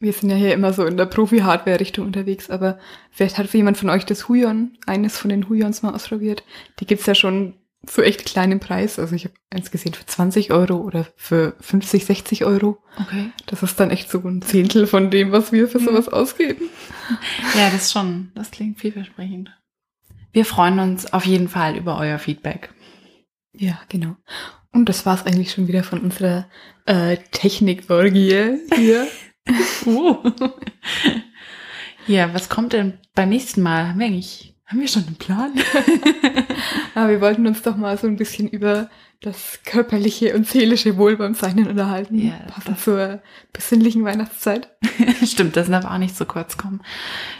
Wir sind ja hier immer so in der Profi-Hardware-Richtung unterwegs, aber vielleicht hat jemand von euch das Huion, eines von den Huions mal ausprobiert. Die gibt's ja schon zu echt kleinem Preis. Also ich habe eins gesehen für 20 Euro oder für 50, 60 Euro. okay. Das ist dann echt so ein Zehntel von dem, was wir für sowas ausgeben. Ja, das schon. Das klingt vielversprechend. Wir freuen uns auf jeden Fall über euer Feedback. Ja, genau. Und das war's eigentlich schon wieder von unserer äh, Technikorgie hier. Uh. Ja, was kommt denn beim nächsten Mal? Haben wir eigentlich, haben wir schon einen Plan? Aber wir wollten uns doch mal so ein bisschen über das körperliche und seelische Wohl beim Zeichnen unterhalten. Ja, passend das- zur besinnlichen Weihnachtszeit. Stimmt, das darf auch nicht zu kurz kommen.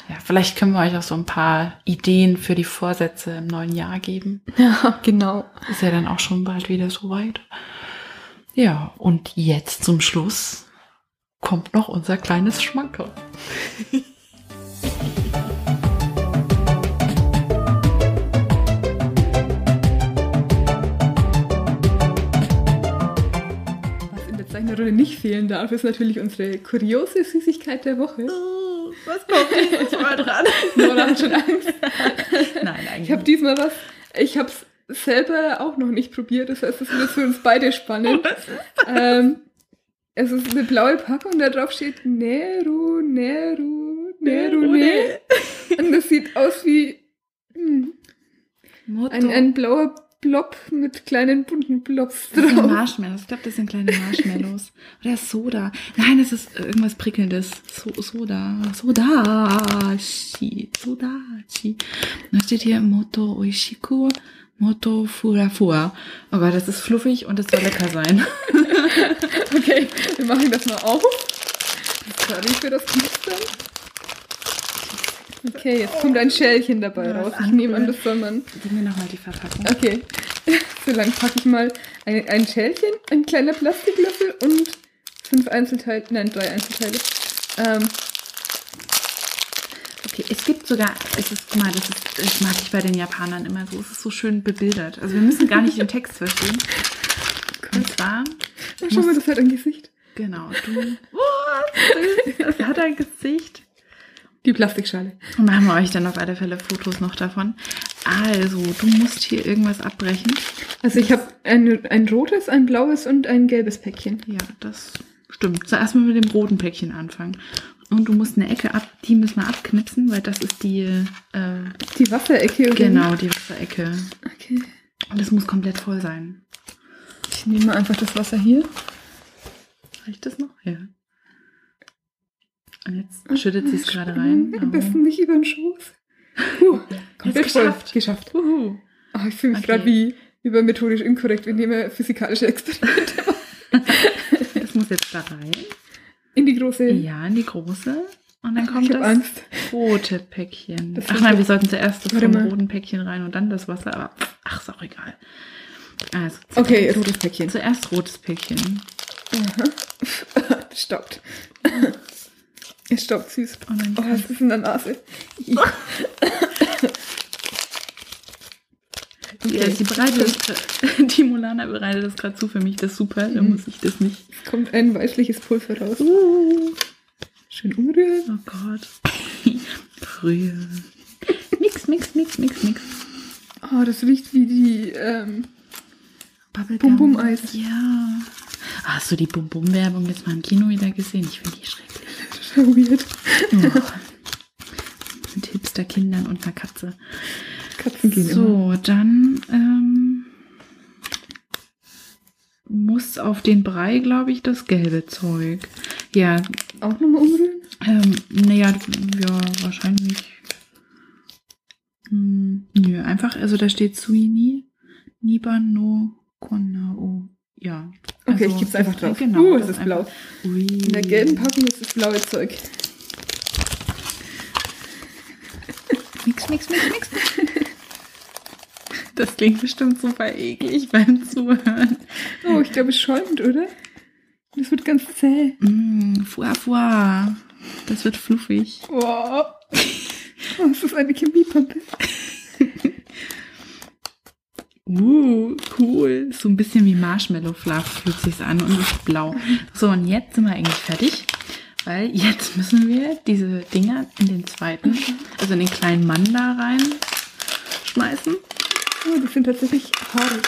Ja, vielleicht können wir euch auch so ein paar Ideen für die Vorsätze im neuen Jahr geben. Ja, genau. Ist ja dann auch schon bald wieder soweit. Ja, und jetzt zum Schluss kommt noch unser kleines Schmankerl. Was in der Zeichnerrunde nicht fehlen darf, ist natürlich unsere kuriose Süßigkeit der Woche. Was kommt jetzt mal dran? Nora hat schon Angst. Nein, eigentlich Ich habe diesmal was, ich habe es selber auch noch nicht probiert. Das heißt, das wird für uns beide spannend. ähm, es ist eine blaue Packung, da drauf steht Nero, Nero, Nero, Nero. Und das sieht aus wie hm, ein, ein blauer Blob mit kleinen bunten Blobs Das sind drauf. Marshmallows. Ich glaube, das sind kleine Marshmallows. Oder Soda. Nein, das ist irgendwas Prickelndes. So, Soda. Soda. Shi. Soda. Shi. Da steht hier Moto Oishiku. Moto Fura Fura. Oh Gott, das ist fluffig und es soll lecker sein. Okay, wir machen das mal auf. Sorry für das Knistern. Okay, jetzt kommt ein Schälchen dabei Ja, raus. Ich nehme an, das soll man. Gib mir nochmal die Verpackung. Okay. So lang packe ich mal ein, ein Schälchen, ein kleiner Plastiklöffel und fünf Einzelteile. Nein, drei Einzelteile. Ähm, Okay, es gibt sogar, es ist, guck mal, das ist, das mag ich bei den Japanern immer so, es ist so schön bebildert. Also wir müssen gar nicht den Text verstehen. Und zwar, oh, schau mal, das hat ein Gesicht. genau, du, oh, das hat ein Gesicht. Die Plastikschale. Und machen wir euch dann auf alle Fälle Fotos noch davon. Also, du musst hier irgendwas abbrechen. Also ich habe ein, ein rotes, ein blaues und ein gelbes Päckchen. Ja, das stimmt. Zuerst mal mit dem roten Päckchen anfangen. Und du musst eine Ecke ab, die müssen wir abknipsen, weil das ist die, äh, Die Wasserecke. oder genau, die Wasserecke. Okay. Und das muss komplett voll sein. Ich nehme mal einfach das Wasser hier. Reicht das noch? Ja. Und jetzt schüttet sie es gerade rein. Am besten nicht über den Schoß. Puh, komplett voll. geschafft. Geschafft. Uhu. Oh, ich fühle mich Okay. gerade wie über methodisch inkorrekt, wir physikalische Experimente. Das muss jetzt da rein. In die große. Ja, in die große. Und dann ich kommt das Angst. rote Päckchen. Das ach nein, wir sollten zuerst das vom roten Päckchen rein und dann das Wasser. Aber ach, ist auch egal. Also, Okay, rotes Päckchen. Zuerst rotes Päckchen. Es staubt. Es staubt süß. Und dann Oh, was ist in der Nase? Ja, sie bereitet das, die Molana bereitet das gerade zu für mich. Das ist super, da Mhm. muss ich das nicht. Es kommt ein weißliches Pulver raus. Uh, Schön umrühren. oh Gott. Früher. Mix, mix, mix, mix, mix. Oh, das riecht wie die, ähm, Bubblegum. Bum Bum Eis. Ja. Hast du die Bum Bum Werbung jetzt mal im Kino wieder gesehen? Ich finde die schrecklich. Schon weird. Oh. Mit Hipster-Kindern und einer Katze. Katzen gehen immer. So, dann ähm, muss auf den Brei, glaube ich, das gelbe Zeug. Ja, Auch nochmal umrühren? ähm, naja, ja, wahrscheinlich. Hm, nö, einfach, also da steht Suini, Niba no Konao. Ja. Okay, also, ich geb's einfach drauf. Genau. Uh, das es ist blau. Ui. In der gelben Packung ist das blaue Zeug. Mix, mix, mix, mix. Das klingt bestimmt super eklig beim Zuhören. Oh, ich glaube, es schäumt, oder? Das wird ganz zäh. Mm, fua, fua. Das wird fluffig. Wow. Oh, es ist eine Chemiepampe. Uh, cool. So ein bisschen wie Marshmallow Fluff fühlt sich's an und ist blau. So, und jetzt sind wir eigentlich fertig. Weil jetzt müssen wir diese Dinger in den zweiten, also in den kleinen Mann da rein schmeißen. Oh, das sind tatsächlich Haare.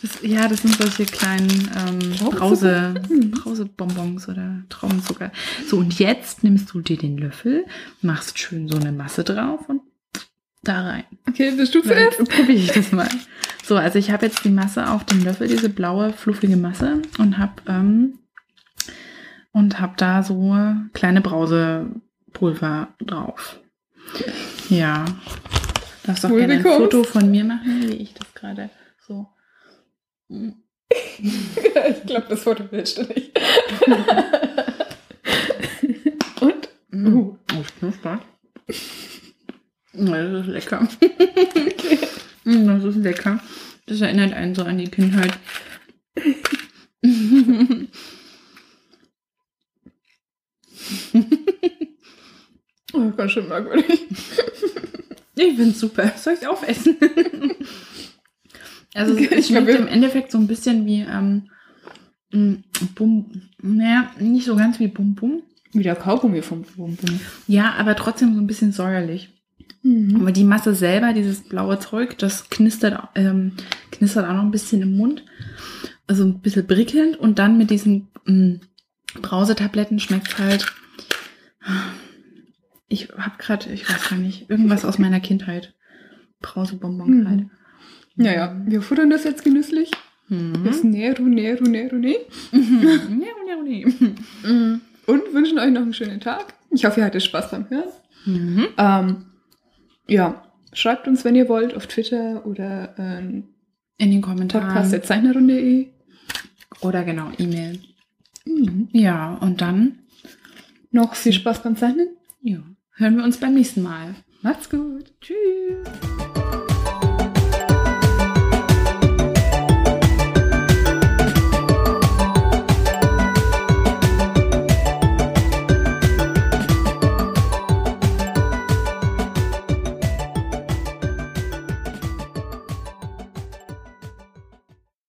Das, ja, das sind solche kleinen ähm, Brause? Mhm. Brausebonbons oder Traubenzucker. So, und jetzt nimmst du dir den Löffel, machst schön so eine Masse drauf und da rein. Okay, bist du Dann zuerst? probiere ich das mal. So, also ich habe jetzt die Masse auf dem Löffel, diese blaue, fluffige Masse und habe ähm, und habe da so kleine Brausepulver drauf. Ja. Darfst auch Wohl gerne ein. Foto von mir machen, wie ich das gerade so. Ich glaube, das Foto willst du nicht. Und? Mm. Uh. Oh, ich knusper. Mm, Das ist lecker. Das ist lecker. Das erinnert einen so an die Kindheit. Oh, ganz schön merkwürdig. Ich find's super. Soll ich aufessen? also es- Ich es schmeckt im Endeffekt so ein bisschen wie ähm, mm, Bum. Naja, nicht so ganz wie Bum Bum. Wie der Kaugummi vom Bum Bum. Ja, aber trotzdem so ein bisschen säuerlich. Mhm. Aber die Masse selber, dieses blaue Zeug, das knistert, ähm, knistert auch noch ein bisschen im Mund. Also ein bisschen prickelnd. Und dann mit diesen mh, Brausetabletten schmeckt halt. Ich hab gerade, ich weiß gar nicht, irgendwas aus meiner Kindheit. Brausebonbon Mhm. halt. Naja, wir futtern das jetzt genüsslich. Mhm. Das Neru, Neru, Neru, ne. Mhm. Ja, ja, nee. Und wünschen euch noch einen schönen Tag. Ich hoffe, ihr hattet Spaß beim Hören. Mhm. Ähm, ja, schreibt uns, wenn ihr wollt, auf Twitter oder äh, In den Kommentaren. podcast.zeichnerrunde.de. Oder genau, E-Mail. Mhm. Ja, und dann Noch viel Spaß beim Zeichnen. ja, hören wir uns beim nächsten Mal. Macht's gut. Tschüss.